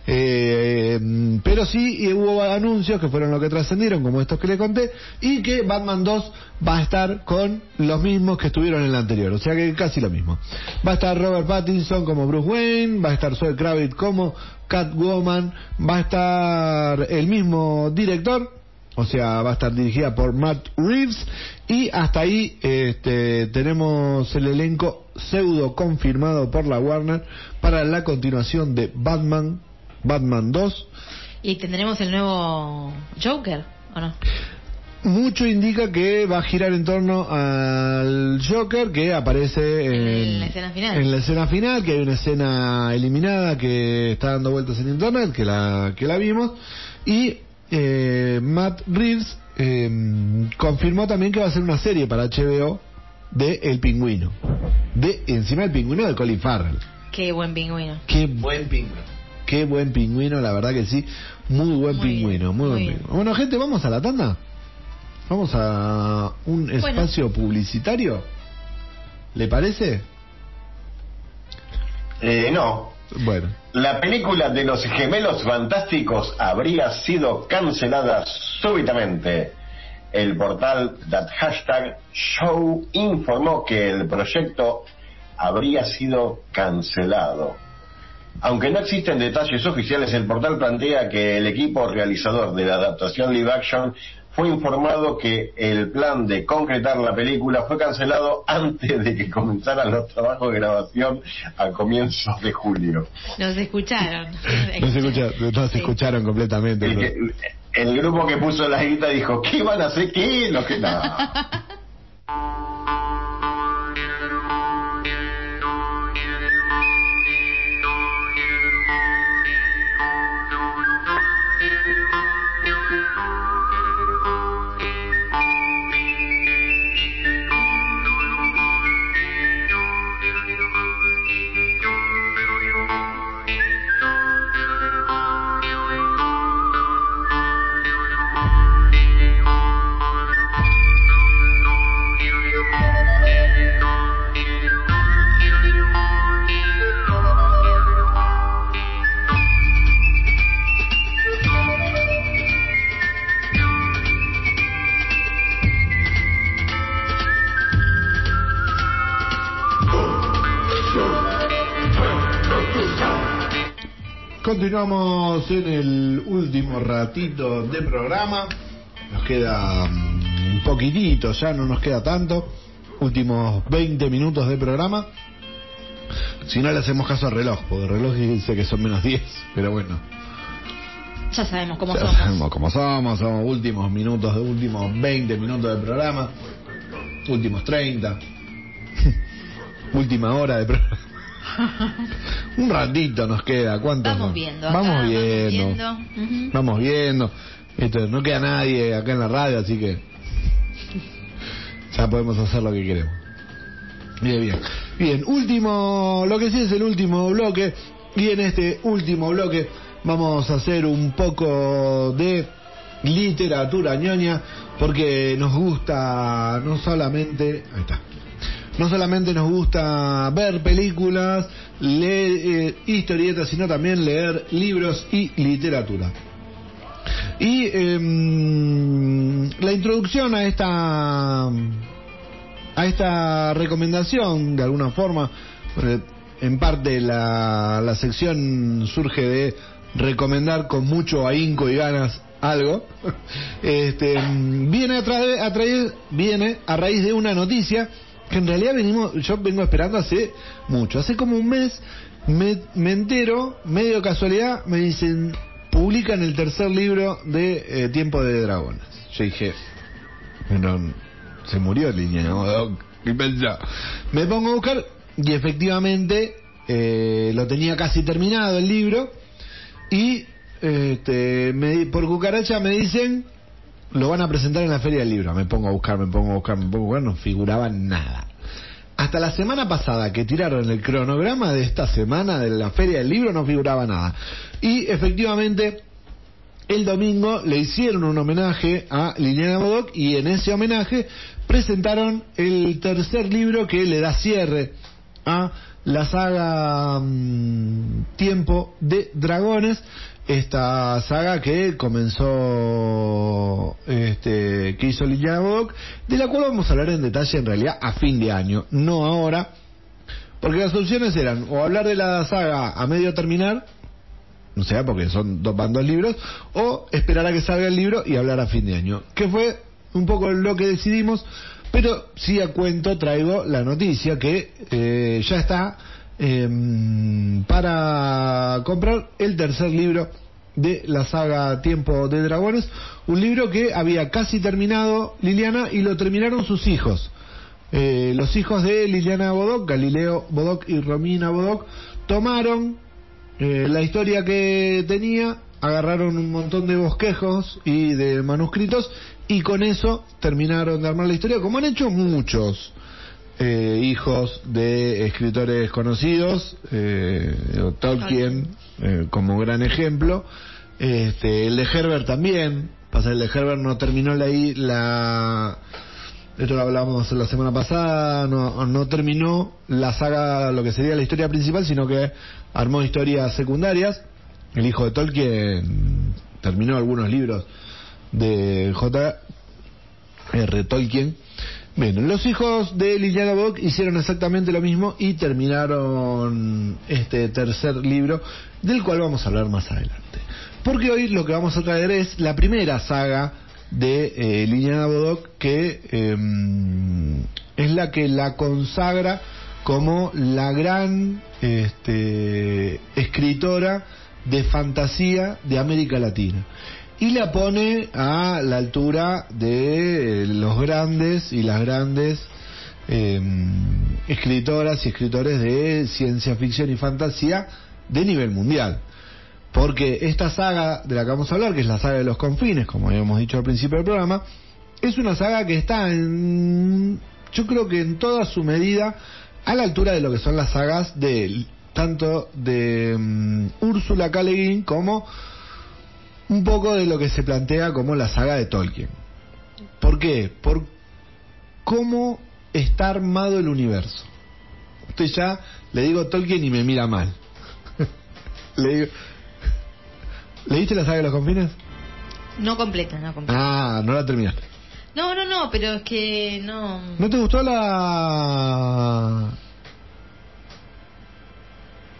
Eh, pero sí hubo anuncios que fueron los que trascendieron, como estos que le conté, y que Batman 2 va a estar con los mismos que estuvieron en el anterior, o sea que casi lo mismo. Va a estar Robert Pattinson como Bruce Wayne, va a estar Zoe Kravitz como Catwoman, va a estar el mismo director, o sea, va a estar dirigida por Matt Reeves y hasta ahí este, tenemos el elenco pseudo confirmado por la Warner para la continuación de Batman, Batman 2. Y tendremos el nuevo Joker, ¿o no? Mucho indica que va a girar en torno al Joker que aparece en, En la escena final. en la escena final, que hay una escena eliminada que está dando vueltas en internet, que la, que la vimos, y eh, Matt Reeves eh, confirmó también que va a ser una serie para HBO de El Pingüino, de encima el Pingüino de Colin Farrell. Qué buen pingüino. Qué buen pingüino. Qué buen pingüino, la verdad que sí. Muy buen Muy pingüino, bien, muy muy buen bien. pingüino. Bueno, gente, vamos a la tanda. Vamos a un espacio publicitario. ¿Le parece? Eh, no. Bueno, La película de los gemelos fantásticos habría sido cancelada súbitamente. El portal That Hashtag Show informó que el proyecto habría sido cancelado. Aunque no existen detalles oficiales, el portal plantea que el equipo realizador de la adaptación live action fue informado que el plan de concretar la película fue cancelado [LAUGHS] antes de que comenzaran los trabajos de grabación a comienzos de julio. Nos escucharon. [LAUGHS] No se, escucha, no se Sí. escucharon completamente. El, pero- que- el grupo que puso la guita dijo, ¿qué van a hacer? ¿Qué? Lo que. [LAUGHS] Continuamos en el último ratito de programa. Nos queda mm, un poquitito, ya no nos queda tanto. Últimos 20 minutos de programa. Si no le hacemos caso al reloj, porque el reloj dice que son menos 10, pero bueno. Ya sabemos cómo ya somos. sabemos cómo somos, somos últimos minutos, de últimos 20 minutos de programa. Últimos 30. [LAUGHS] Última hora de programa. [LAUGHS] Un ratito nos queda, ¿cuántos Vamos viendo. acá, Vamos viendo. Vamos viendo. Esto, no queda nadie acá en la radio, así que ya podemos hacer lo que queremos. Bien, bien. Bien, último, lo que sí es el último bloque. Y en este último bloque vamos a hacer un poco de literatura ñoña, porque nos gusta no solamente... Ahí está. No solamente nos gusta ver películas, leer eh, historietas, sino también leer libros y literatura. Y em, la introducción a esta a esta recomendación, de alguna forma, eh, en parte la, la sección surge de recomendar con mucho ahínco y ganas algo, [LAUGHS] este, mm, viene a, trae- a traer- viene a raíz de una noticia que en realidad venimos, yo vengo esperando hace mucho, hace como un mes me, entero, medio casualidad, me dicen, publican el tercer libro de eh, Tiempo de Dragones. Yo dije, pero se murió línea, ¿no? [LAUGHS] ¿Qué pensá? Me pongo a buscar y efectivamente eh, lo tenía casi terminado el libro y este, me, por cucaracha me dicen lo van a presentar en la feria del libro. Me pongo a buscar, me pongo a buscar, me pongo a buscar, no figuraba nada. Hasta la semana pasada que tiraron el cronograma de esta semana de la feria del libro no figuraba nada. Y efectivamente el domingo le hicieron un homenaje a Liliana Bodoc y en ese homenaje presentaron el tercer libro que le da cierre a la saga mm, Tiempo de Dragones, esta saga que comenzó, este, que hizo Liliana Bodoc, de la cual vamos a hablar en detalle en realidad a fin de año, no ahora, porque las opciones eran o hablar de la saga a medio terminar, no sé, porque son dos bandos libros, o esperar a que salga el libro y hablar a fin de año, que fue un poco lo que decidimos, pero sí a cuento traigo la noticia que eh, ya está em, para comprar el tercer libro de la saga Tiempo de Dragones, un libro que había casi terminado Liliana y lo terminaron sus hijos. Eh, los hijos de Liliana Bodoc, Galileo Bodoc y Romina Bodoc, tomaron eh, la historia que tenía, agarraron un montón de bosquejos y de manuscritos y con eso terminaron de armar la historia, como han hecho muchos eh, hijos de escritores conocidos, eh, Tolkien eh, como gran ejemplo, este, el de Herbert también, pasa el de Herbert no terminó la, la esto lo hablábamos la semana pasada, no, no terminó la saga, lo que sería la historia principal, sino que armó historias secundarias. El hijo de Tolkien terminó algunos libros de J.R. Tolkien. Bueno, los hijos de Liliana Bock hicieron exactamente lo mismo y terminaron este tercer libro, del cual vamos a hablar más adelante. Porque hoy lo que vamos a traer es la primera saga de eh, Liliana Bodoc, que em, es la que la consagra como la gran este, escritora de fantasía de América Latina y la pone a la altura de los grandes y las grandes em, escritoras y escritores de ciencia ficción y fantasía de nivel mundial. Porque esta saga de la que vamos a hablar, que es la saga de los confines, como habíamos dicho al principio del programa, es una saga que está en, yo creo que en toda su medida, a la altura de lo que son las sagas de tanto de um, Úrsula K. Como un poco de lo que se plantea como la saga de Tolkien. ¿Por qué? Por cómo está armado el universo. Estoy ya, le digo Tolkien y me mira mal. [LAUGHS] le digo, ¿Leíste la saga de los confines? No completa, no completa. Ah, no la terminaste. No, no, no, pero es que no... ¿No te gustó la...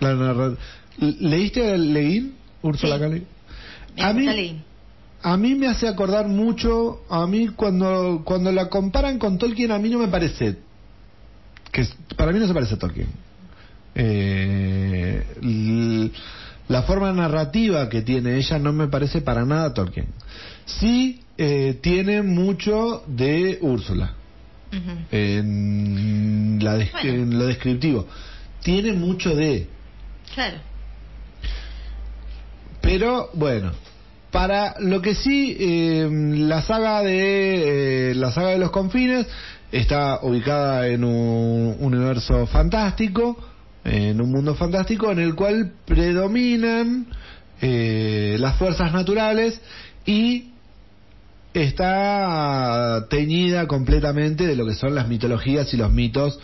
la narra... ¿Leíste a Leguín, Úrsula Sí. K. Me A mí, a mí me hace acordar mucho, a mí cuando, cuando la comparan con Tolkien, a mí no me parece, que para mí no se parece a Tolkien. Eh, l- la forma narrativa que tiene ella no me parece para nada Tolkien. Sí eh, tiene mucho de Úrsula en, la Bueno. en lo descriptivo. Tiene mucho de, Claro. Pero bueno, para lo que sí, eh, la saga de eh, la saga de los confines está ubicada en un universo fantástico, en un mundo fantástico en el cual predominan eh, las fuerzas naturales y está teñida completamente de lo que son las mitologías y los mitos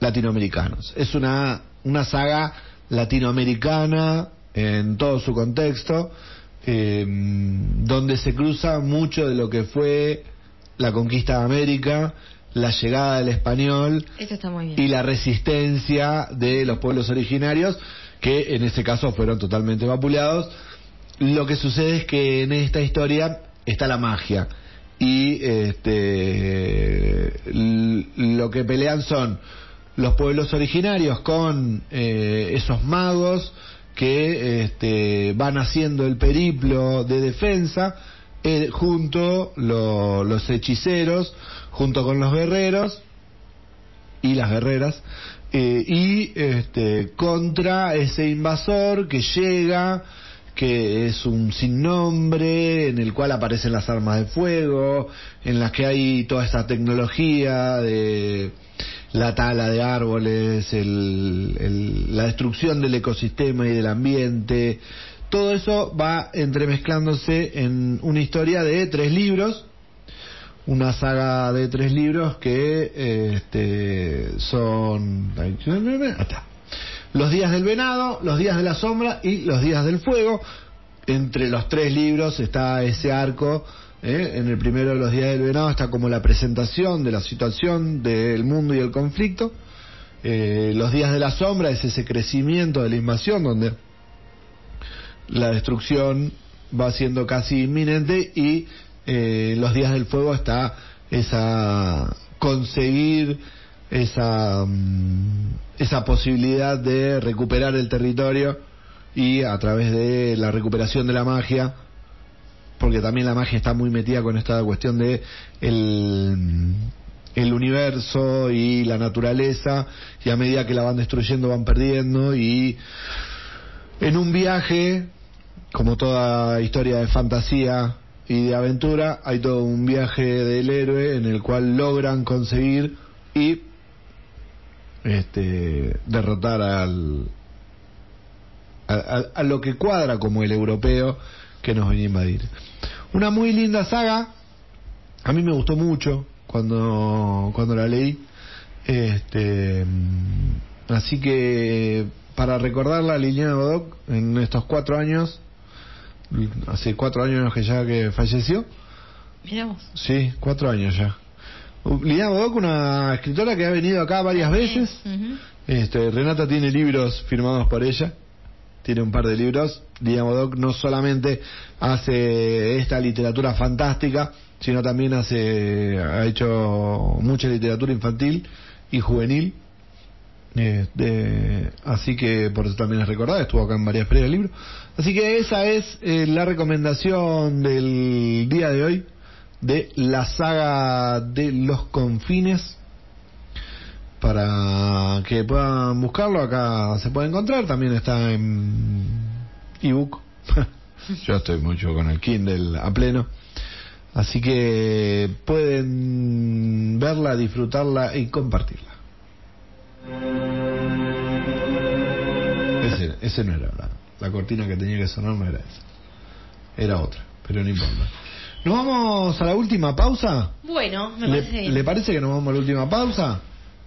latinoamericanos. Es una, una saga latinoamericana en todo su contexto, eh, donde se cruza mucho de lo que fue la conquista de América, la llegada del español Eso está muy bien. y la resistencia de los pueblos originarios, que en este caso fueron totalmente vapuleados. Lo que sucede es que en esta historia está la magia y este, lo que pelean son los pueblos originarios con eh, esos magos que este, van haciendo el periplo de defensa eh, junto lo- los hechiceros junto con los guerreros y las guerreras eh, y este contra ese invasor que llega que es un sin nombre en el cual aparecen las armas de fuego en las que hay toda esta tecnología de la tala de árboles el- la destrucción del ecosistema y del ambiente todo eso va entremezclándose en una historia de tres libros una saga de tres libros que este, son. Los días del venado, los días de la sombra y los días del fuego. Entre los tres libros está ese arco. ¿Eh? En el primero de los días del venado está como la presentación de la situación del mundo y el conflicto. Eh, los días de la sombra es ese crecimiento de la invasión donde la destrucción va siendo casi inminente y eh, los días del fuego está esa conseguir esa mm, esa posibilidad de recuperar el territorio y a través de la recuperación de la magia porque también la magia está muy metida con esta cuestión de el, el universo y la naturaleza y a medida que la van destruyendo van perdiendo y en un viaje como toda historia de fantasía y de aventura, hay todo un viaje del héroe en el cual logran conseguir y este, derrotar al, a, a- a lo que cuadra como el europeo que nos venía a invadir. Una muy linda saga, a mí me gustó mucho cuando, cuando la leí. Este, así que para recordarla Liliana Bodoc en estos cuatro años, hace cuatro años que ya que falleció, Miramos. sí, cuatro años ya. Lidia Bodoc, una escritora que ha venido acá varias veces. Este, Renata tiene libros firmados por ella, tiene un par de libros. Lidia Bodoc no solamente hace esta literatura fantástica, sino también hace, ha hecho mucha literatura infantil y juvenil. Este, así que por eso también es recordada, estuvo acá en varias ferias del libro. Así que esa es eh, la recomendación del día de hoy de la saga de los confines para que puedan buscarlo. Acá se puede encontrar también está en ebook. [LAUGHS] Yo estoy mucho con el Kindle a pleno. Así que pueden verla disfrutarla y compartirla. Ese, ese no era la, la cortina que tenía que sonar no era esa. Era otra pero no importa. Nos vamos a la última pausa. Bueno, me ¿Le, parece bien. le parece que nos vamos a la última pausa?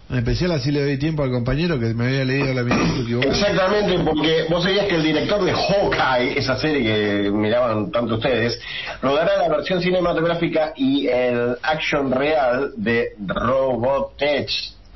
En especial así le doy tiempo al compañero que me había leído la minuto equivocado. Exactamente, porque vos sabías que el director de Hawkeye, esa serie que miraban tanto ustedes, rodará la versión cinematográfica y el action real de Robotech.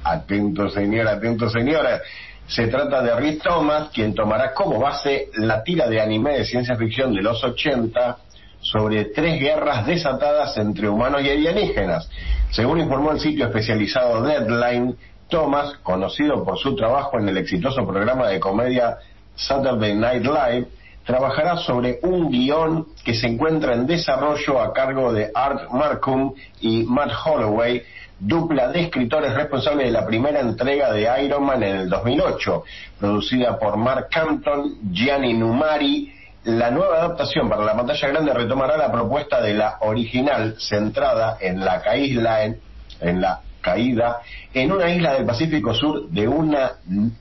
Atento señora, atento señora. Se trata de Rick Thomas, quien tomará como base la tira de anime de ciencia ficción de los 80 sobre tres guerras desatadas entre humanos y alienígenas. Según informó el sitio especializado Deadline, Thomas, conocido por su trabajo en el exitoso programa de comedia Saturday Night Live, trabajará sobre un guion que se encuentra en desarrollo a cargo de Art Marcum y Matt Holloway, dupla de escritores responsables de la primera entrega de Iron Man en el 2008, producida por Mark Campton, Gianni Numari. La nueva adaptación para la pantalla grande retomará la propuesta de la original centrada en la caída en, la caída en una isla del Pacífico Sur de una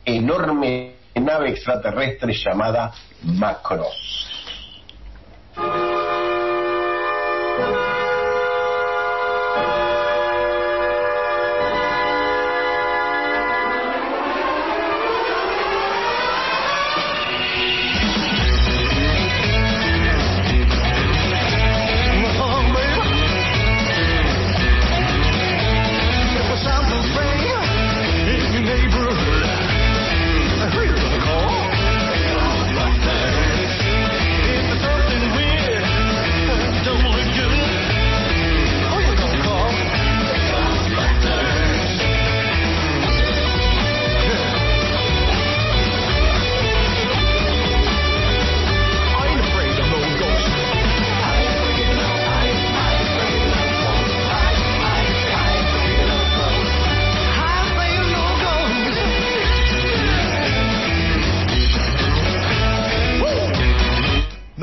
enorme nave extraterrestre llamada Macross.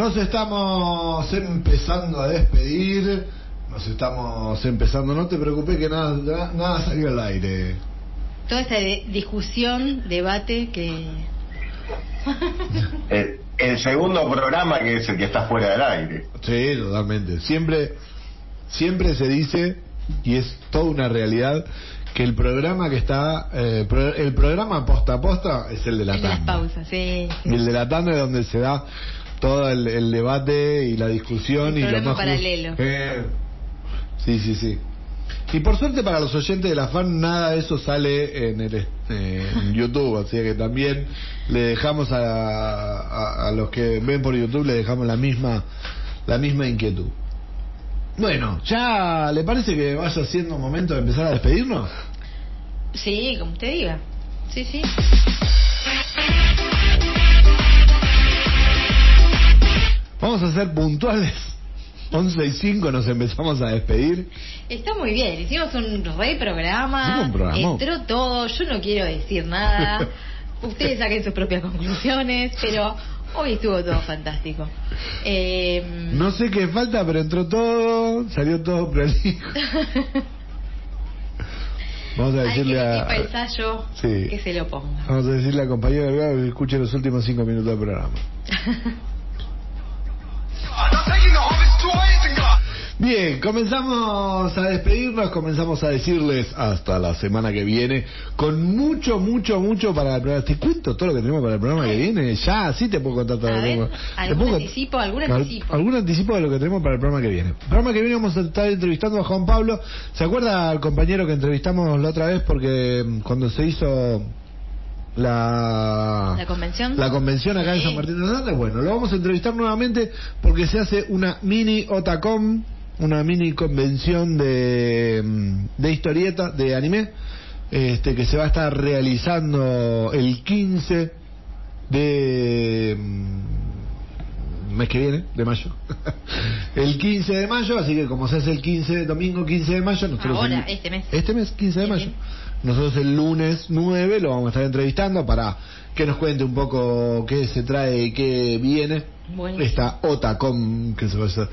Nos estamos empezando a despedir. Nos estamos empezando. No te preocupes que nada, nada, salió al aire. Toda esa de- discusión, debate que... [LAUGHS] El, el segundo programa que es el que está fuera del aire. Sí, totalmente. Siempre, siempre se dice, y es toda una realidad, que el programa que está, eh, pro- el programa posta a posta es el de la las pausas, sí. Y el de la tanda es donde se da todo el, el debate y la discusión El y lo más paralelo. Eh, sí, sí, sí. Y por suerte para los oyentes de la fan nada de eso sale en el eh, en YouTube, así que también le dejamos a, a, a los que ven por YouTube le dejamos la misma la misma inquietud. Bueno, ya le parece que vaya siendo momento de empezar a despedirnos. Sí, como usted diga. Sí, sí. Vamos a ser puntuales. 11 y 5 nos empezamos a despedir. Está muy bien, hicimos un re programa, Hicimos un programa. entró todo, yo no quiero decir nada, [LAUGHS] ustedes saquen sus propias conclusiones, pero hoy estuvo todo fantástico. Eh, No sé qué falta, pero entró todo, salió todo prolijo. [LAUGHS] Vamos a decirle le a, Sí. que se lo ponga. vamos a decirle a compañero Delgado que escuche los últimos cinco minutos del programa. [LAUGHS] Bien, comenzamos a despedirnos, comenzamos a decirles hasta la semana que viene, con mucho, mucho, mucho para el programa. Te cuento todo lo que tenemos para el programa que viene, ya, sí te puedo contar todo lo que tenemos. ¿algún puedo anticipo? ¿Algún Al- anticipo? Algún anticipo de lo que tenemos para el programa que viene. El programa que viene vamos a estar entrevistando a Juan Pablo. ¿Se acuerda al compañero que entrevistamos la otra vez? Porque mm, cuando se hizo la, ¿La convención? la convención acá en. San Martín de los Andes. Bueno, lo vamos a entrevistar nuevamente porque se hace una mini Otacom, una mini convención de, mm, de historieta, de anime, este que se va a estar realizando el 15 de mm, mes que viene, de mayo. [LAUGHS] el 15 de mayo, así que como se hace el 15, domingo 15 de mayo, nosotros Ahora, el- este mes. Este mes, 15 de mayo. Nosotros el lunes 9 lo vamos a estar entrevistando para que nos cuente un poco qué se trae y qué viene. Buenísimo. Esta Otacom que se va a hacer.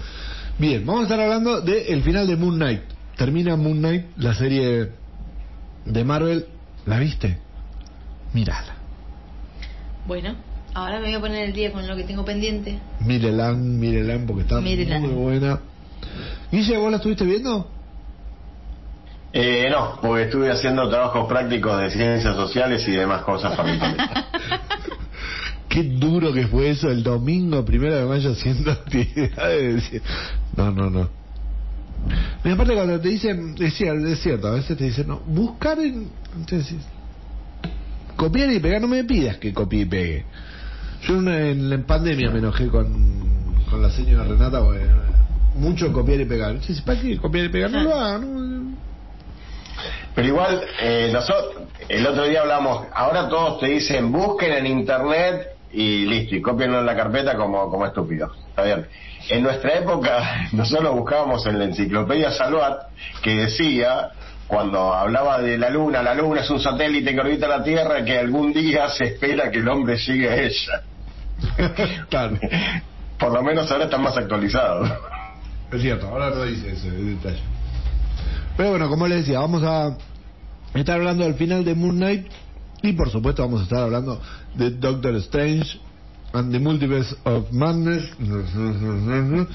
Bien, vamos a estar hablando del final de Moon Knight. Termina Moon Knight, la serie de Marvel. ¿La viste? Mírala. Bueno, ahora me voy a poner el día con lo que tengo pendiente. Mírela, mírela porque está muy buena. Guille, ¿vos la estuviste viendo? Eh, no, porque estuve haciendo trabajos prácticos de ciencias sociales y demás cosas familiares. [LAUGHS] Qué duro que fue eso el domingo primero de mayo haciendo actividades. No, no, no. Y aparte cuando te dicen, es cierto, es cierto, a veces te dicen, no, buscar en... Entonces, copiar y pegar, no me pidas que copie y pegue. Yo en, en, en pandemia me enojé con, con la señora Renata, porque mucho copiar y pegar. Dice, ¿para qué copiar y pegar? No lo hagan. no. Pero igual, eh, nosotros, el otro día hablamos, ahora todos te dicen busquen en internet y listo, y copienlo en la carpeta como, como estúpidos. Está bien. En nuestra época, [LAUGHS] nosotros buscábamos en la enciclopedia Salvat que decía, cuando hablaba de la luna, la luna es un satélite que orbita la Tierra, que algún día se espera que el hombre llegue a ella. [LAUGHS] Claro. Por lo menos ahora están más actualizados. Es cierto, ahora no dice ese detalle. Pero bueno, como les decía, vamos a estar hablando del final de Moon Knight y por supuesto vamos a estar hablando de Doctor Strange and the Multiverse of Madness.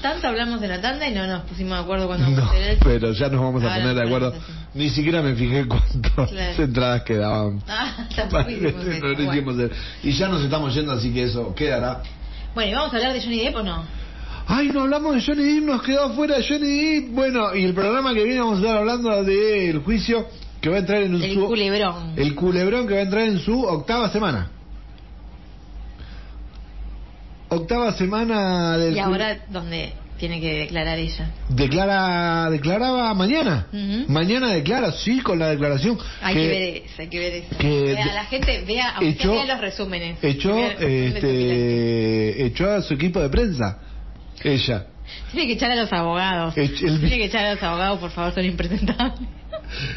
Tanto hablamos de la tanda y no nos pusimos de acuerdo cuando No, vamos a hacer el... pero ya nos vamos a poner de acuerdo. Ni siquiera me fijé cuántas Claro. entradas quedaban. Ah, [LAUGHS] tampoco hicimos eso. No lo Bueno. hicimos el- Y ya nos estamos yendo, así que eso quedará. Bueno, ¿y vamos a hablar de Johnny Depp o no? Ay, no hablamos de Johnny Depp, nos quedó fuera Johnny Depp. Bueno, y el programa que viene vamos a estar hablando del juicio que va a entrar en El su... culebrón. El culebrón que va a entrar en su octava semana. Octava semana del... Y ahora, ¿dónde tiene que declarar ella? Declara, declaraba mañana. Mañana declara, sí, con la declaración. Hay que, ver eso, hay que ver eso. que Vea, de- la gente vea, aunque echó- vea los resúmenes. Echó, de este, echó a su equipo de prensa. Ella. Tiene que echar a los abogados. El- Tiene que echar a los abogados, por favor, son impresentables.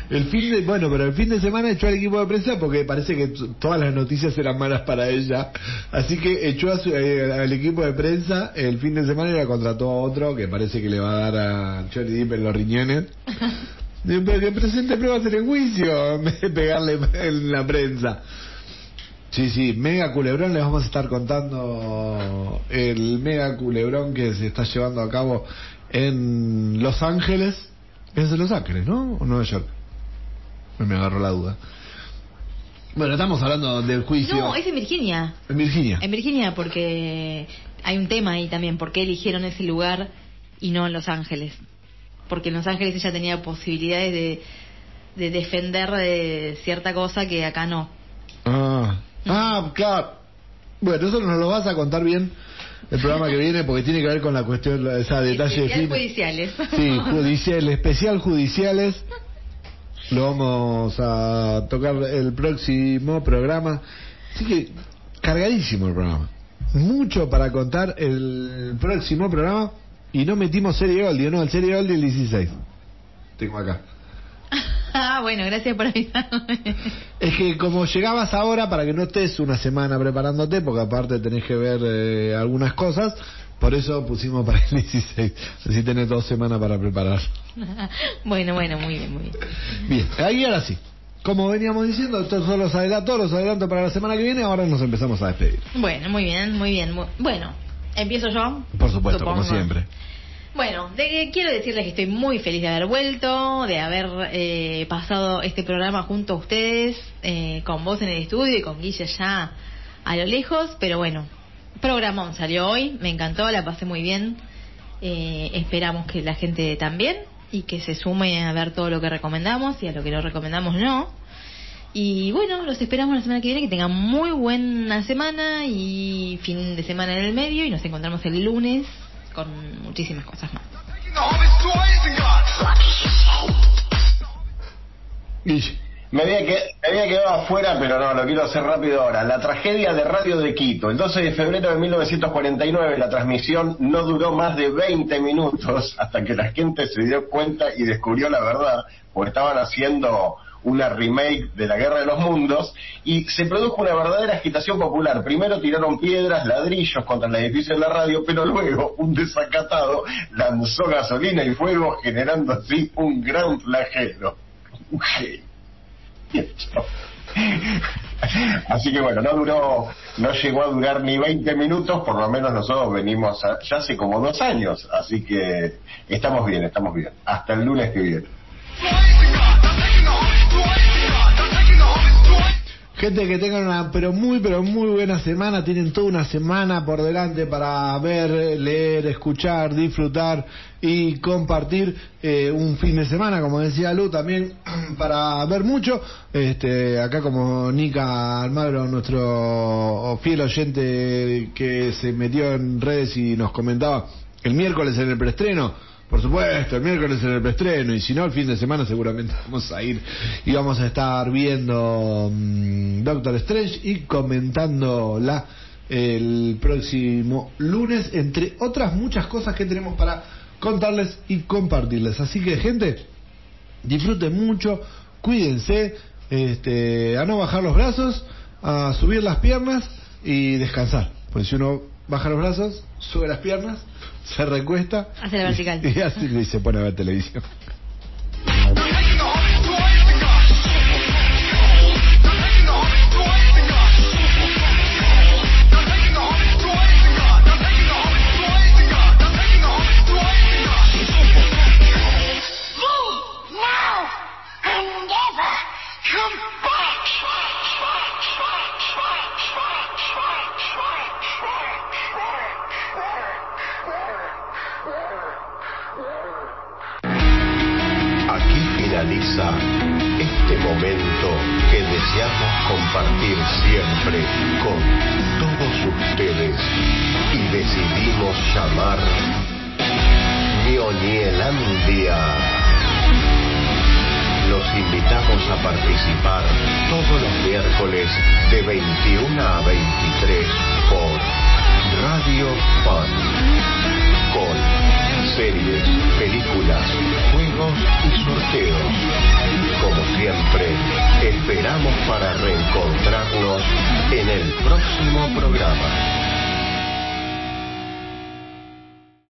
El fin de, bueno, pero el fin de semana echó al equipo de prensa porque parece que todas las noticias eran malas para ella. Así que echó a su- eh, al equipo de prensa el fin de semana y la contrató a otro que parece que le va a dar a Johnny Depp en los riñones. [LAUGHS] Pero que presente pruebas en el juicio en vez de pegarle en la prensa. Sí, sí, mega culebrón, les vamos a estar contando el mega culebrón que se está llevando a cabo en Los Ángeles. Es de Los Ángeles, ¿no? ¿O Nueva York? Me agarró la duda. Bueno, estamos hablando del juicio No, es en Virginia. en Virginia. En Virginia, porque hay un tema ahí también. ¿Por qué eligieron ese lugar y no en Los Ángeles? Porque en Los Ángeles ella tenía posibilidades de, de defender de cierta cosa que acá no. Ah, ah, claro. Bueno, eso nos lo vas a contar bien el programa que viene porque tiene que ver con la cuestión, esa detalle Especial judiciales. Sí, judicial, especial judiciales. Lo vamos a tocar el próximo programa. Así que cargadísimo el programa. Mucho para contar el próximo programa. Y no metimos serie Goldie, no, el serie Goldie el 16. Tengo acá. Ah, [LAUGHS] bueno, gracias por avisarme. Es que como llegabas ahora, para que no estés una semana preparándote, porque aparte tenés que ver eh, algunas cosas, por eso pusimos para el 16. Así tenés dos semanas para preparar. [LAUGHS] bueno, bueno, muy bien, muy bien. Bien, ahí ahora sí. Como veníamos diciendo, estos son los adelantos, los adelantos para la semana que viene, ahora nos empezamos a despedir. Bueno, muy bien, muy bien. Bueno, empiezo yo. Por supuesto, supongo. como siempre. Bueno, de- quiero decirles que estoy muy feliz de haber vuelto, de haber eh, pasado este programa junto a ustedes, eh, con vos en el estudio y con Guille ya a lo lejos, pero bueno, programón salió hoy, me encantó, la pasé muy bien, eh, esperamos que la gente también y que se sume a ver todo lo que recomendamos y a lo que no recomendamos no. Y bueno, los esperamos la semana que viene, que tengan muy buena semana y fin de semana en el medio y nos encontramos el lunes con muchísimas cosas más. Me había, me había quedado afuera, pero no, lo quiero hacer rápido ahora. La tragedia de Radio de Quito. El 12 de febrero de 1949 la transmisión no duró más de 20 minutos hasta que la gente se dio cuenta y descubrió la verdad, porque estaban haciendo una remake de la Guerra de los Mundos y se produjo una verdadera agitación popular. Primero tiraron piedras, ladrillos contra el edificio de la radio, pero luego un desacatado lanzó gasolina y fuego generando así un gran flagelo. Así que bueno, no duró, no llegó a durar ni 20 minutos, por lo menos nosotros venimos ya hace como dos años, así que estamos bien, estamos bien. Hasta el lunes que viene. Gente que tengan una pero muy pero muy buena semana, tienen toda una semana por delante para ver, leer, escuchar, disfrutar y compartir eh, un fin de semana, como decía Lu, también [CLEARS THROAT] para ver mucho. Este, acá como Nica Almagro, nuestro fiel oyente que se metió en redes y nos comentaba el miércoles en el preestreno. Por supuesto, el miércoles en el preestreno y si no, el fin de semana seguramente [LAUGHS] vamos a ir y vamos a estar viendo mm, Doctor Strange y comentándola el próximo lunes, entre otras muchas cosas que tenemos para contarles y compartirles. Así que, gente, disfruten mucho, cuídense, este, a no bajar los brazos, a subir las piernas y descansar. Pues si uno baja los brazos, sube las piernas, se recuesta Hace la vertical. [LAUGHS] y, así y se pone a ver televisión. come este momento que deseamos compartir siempre con todos ustedes y decidimos llamar Ñoñelandia. Los invitamos a participar todos los miércoles de 21 a 23 por Radio Fan con series, películas, juegos y sorteos. Como siempre, esperamos para reencontrarnos en el próximo programa.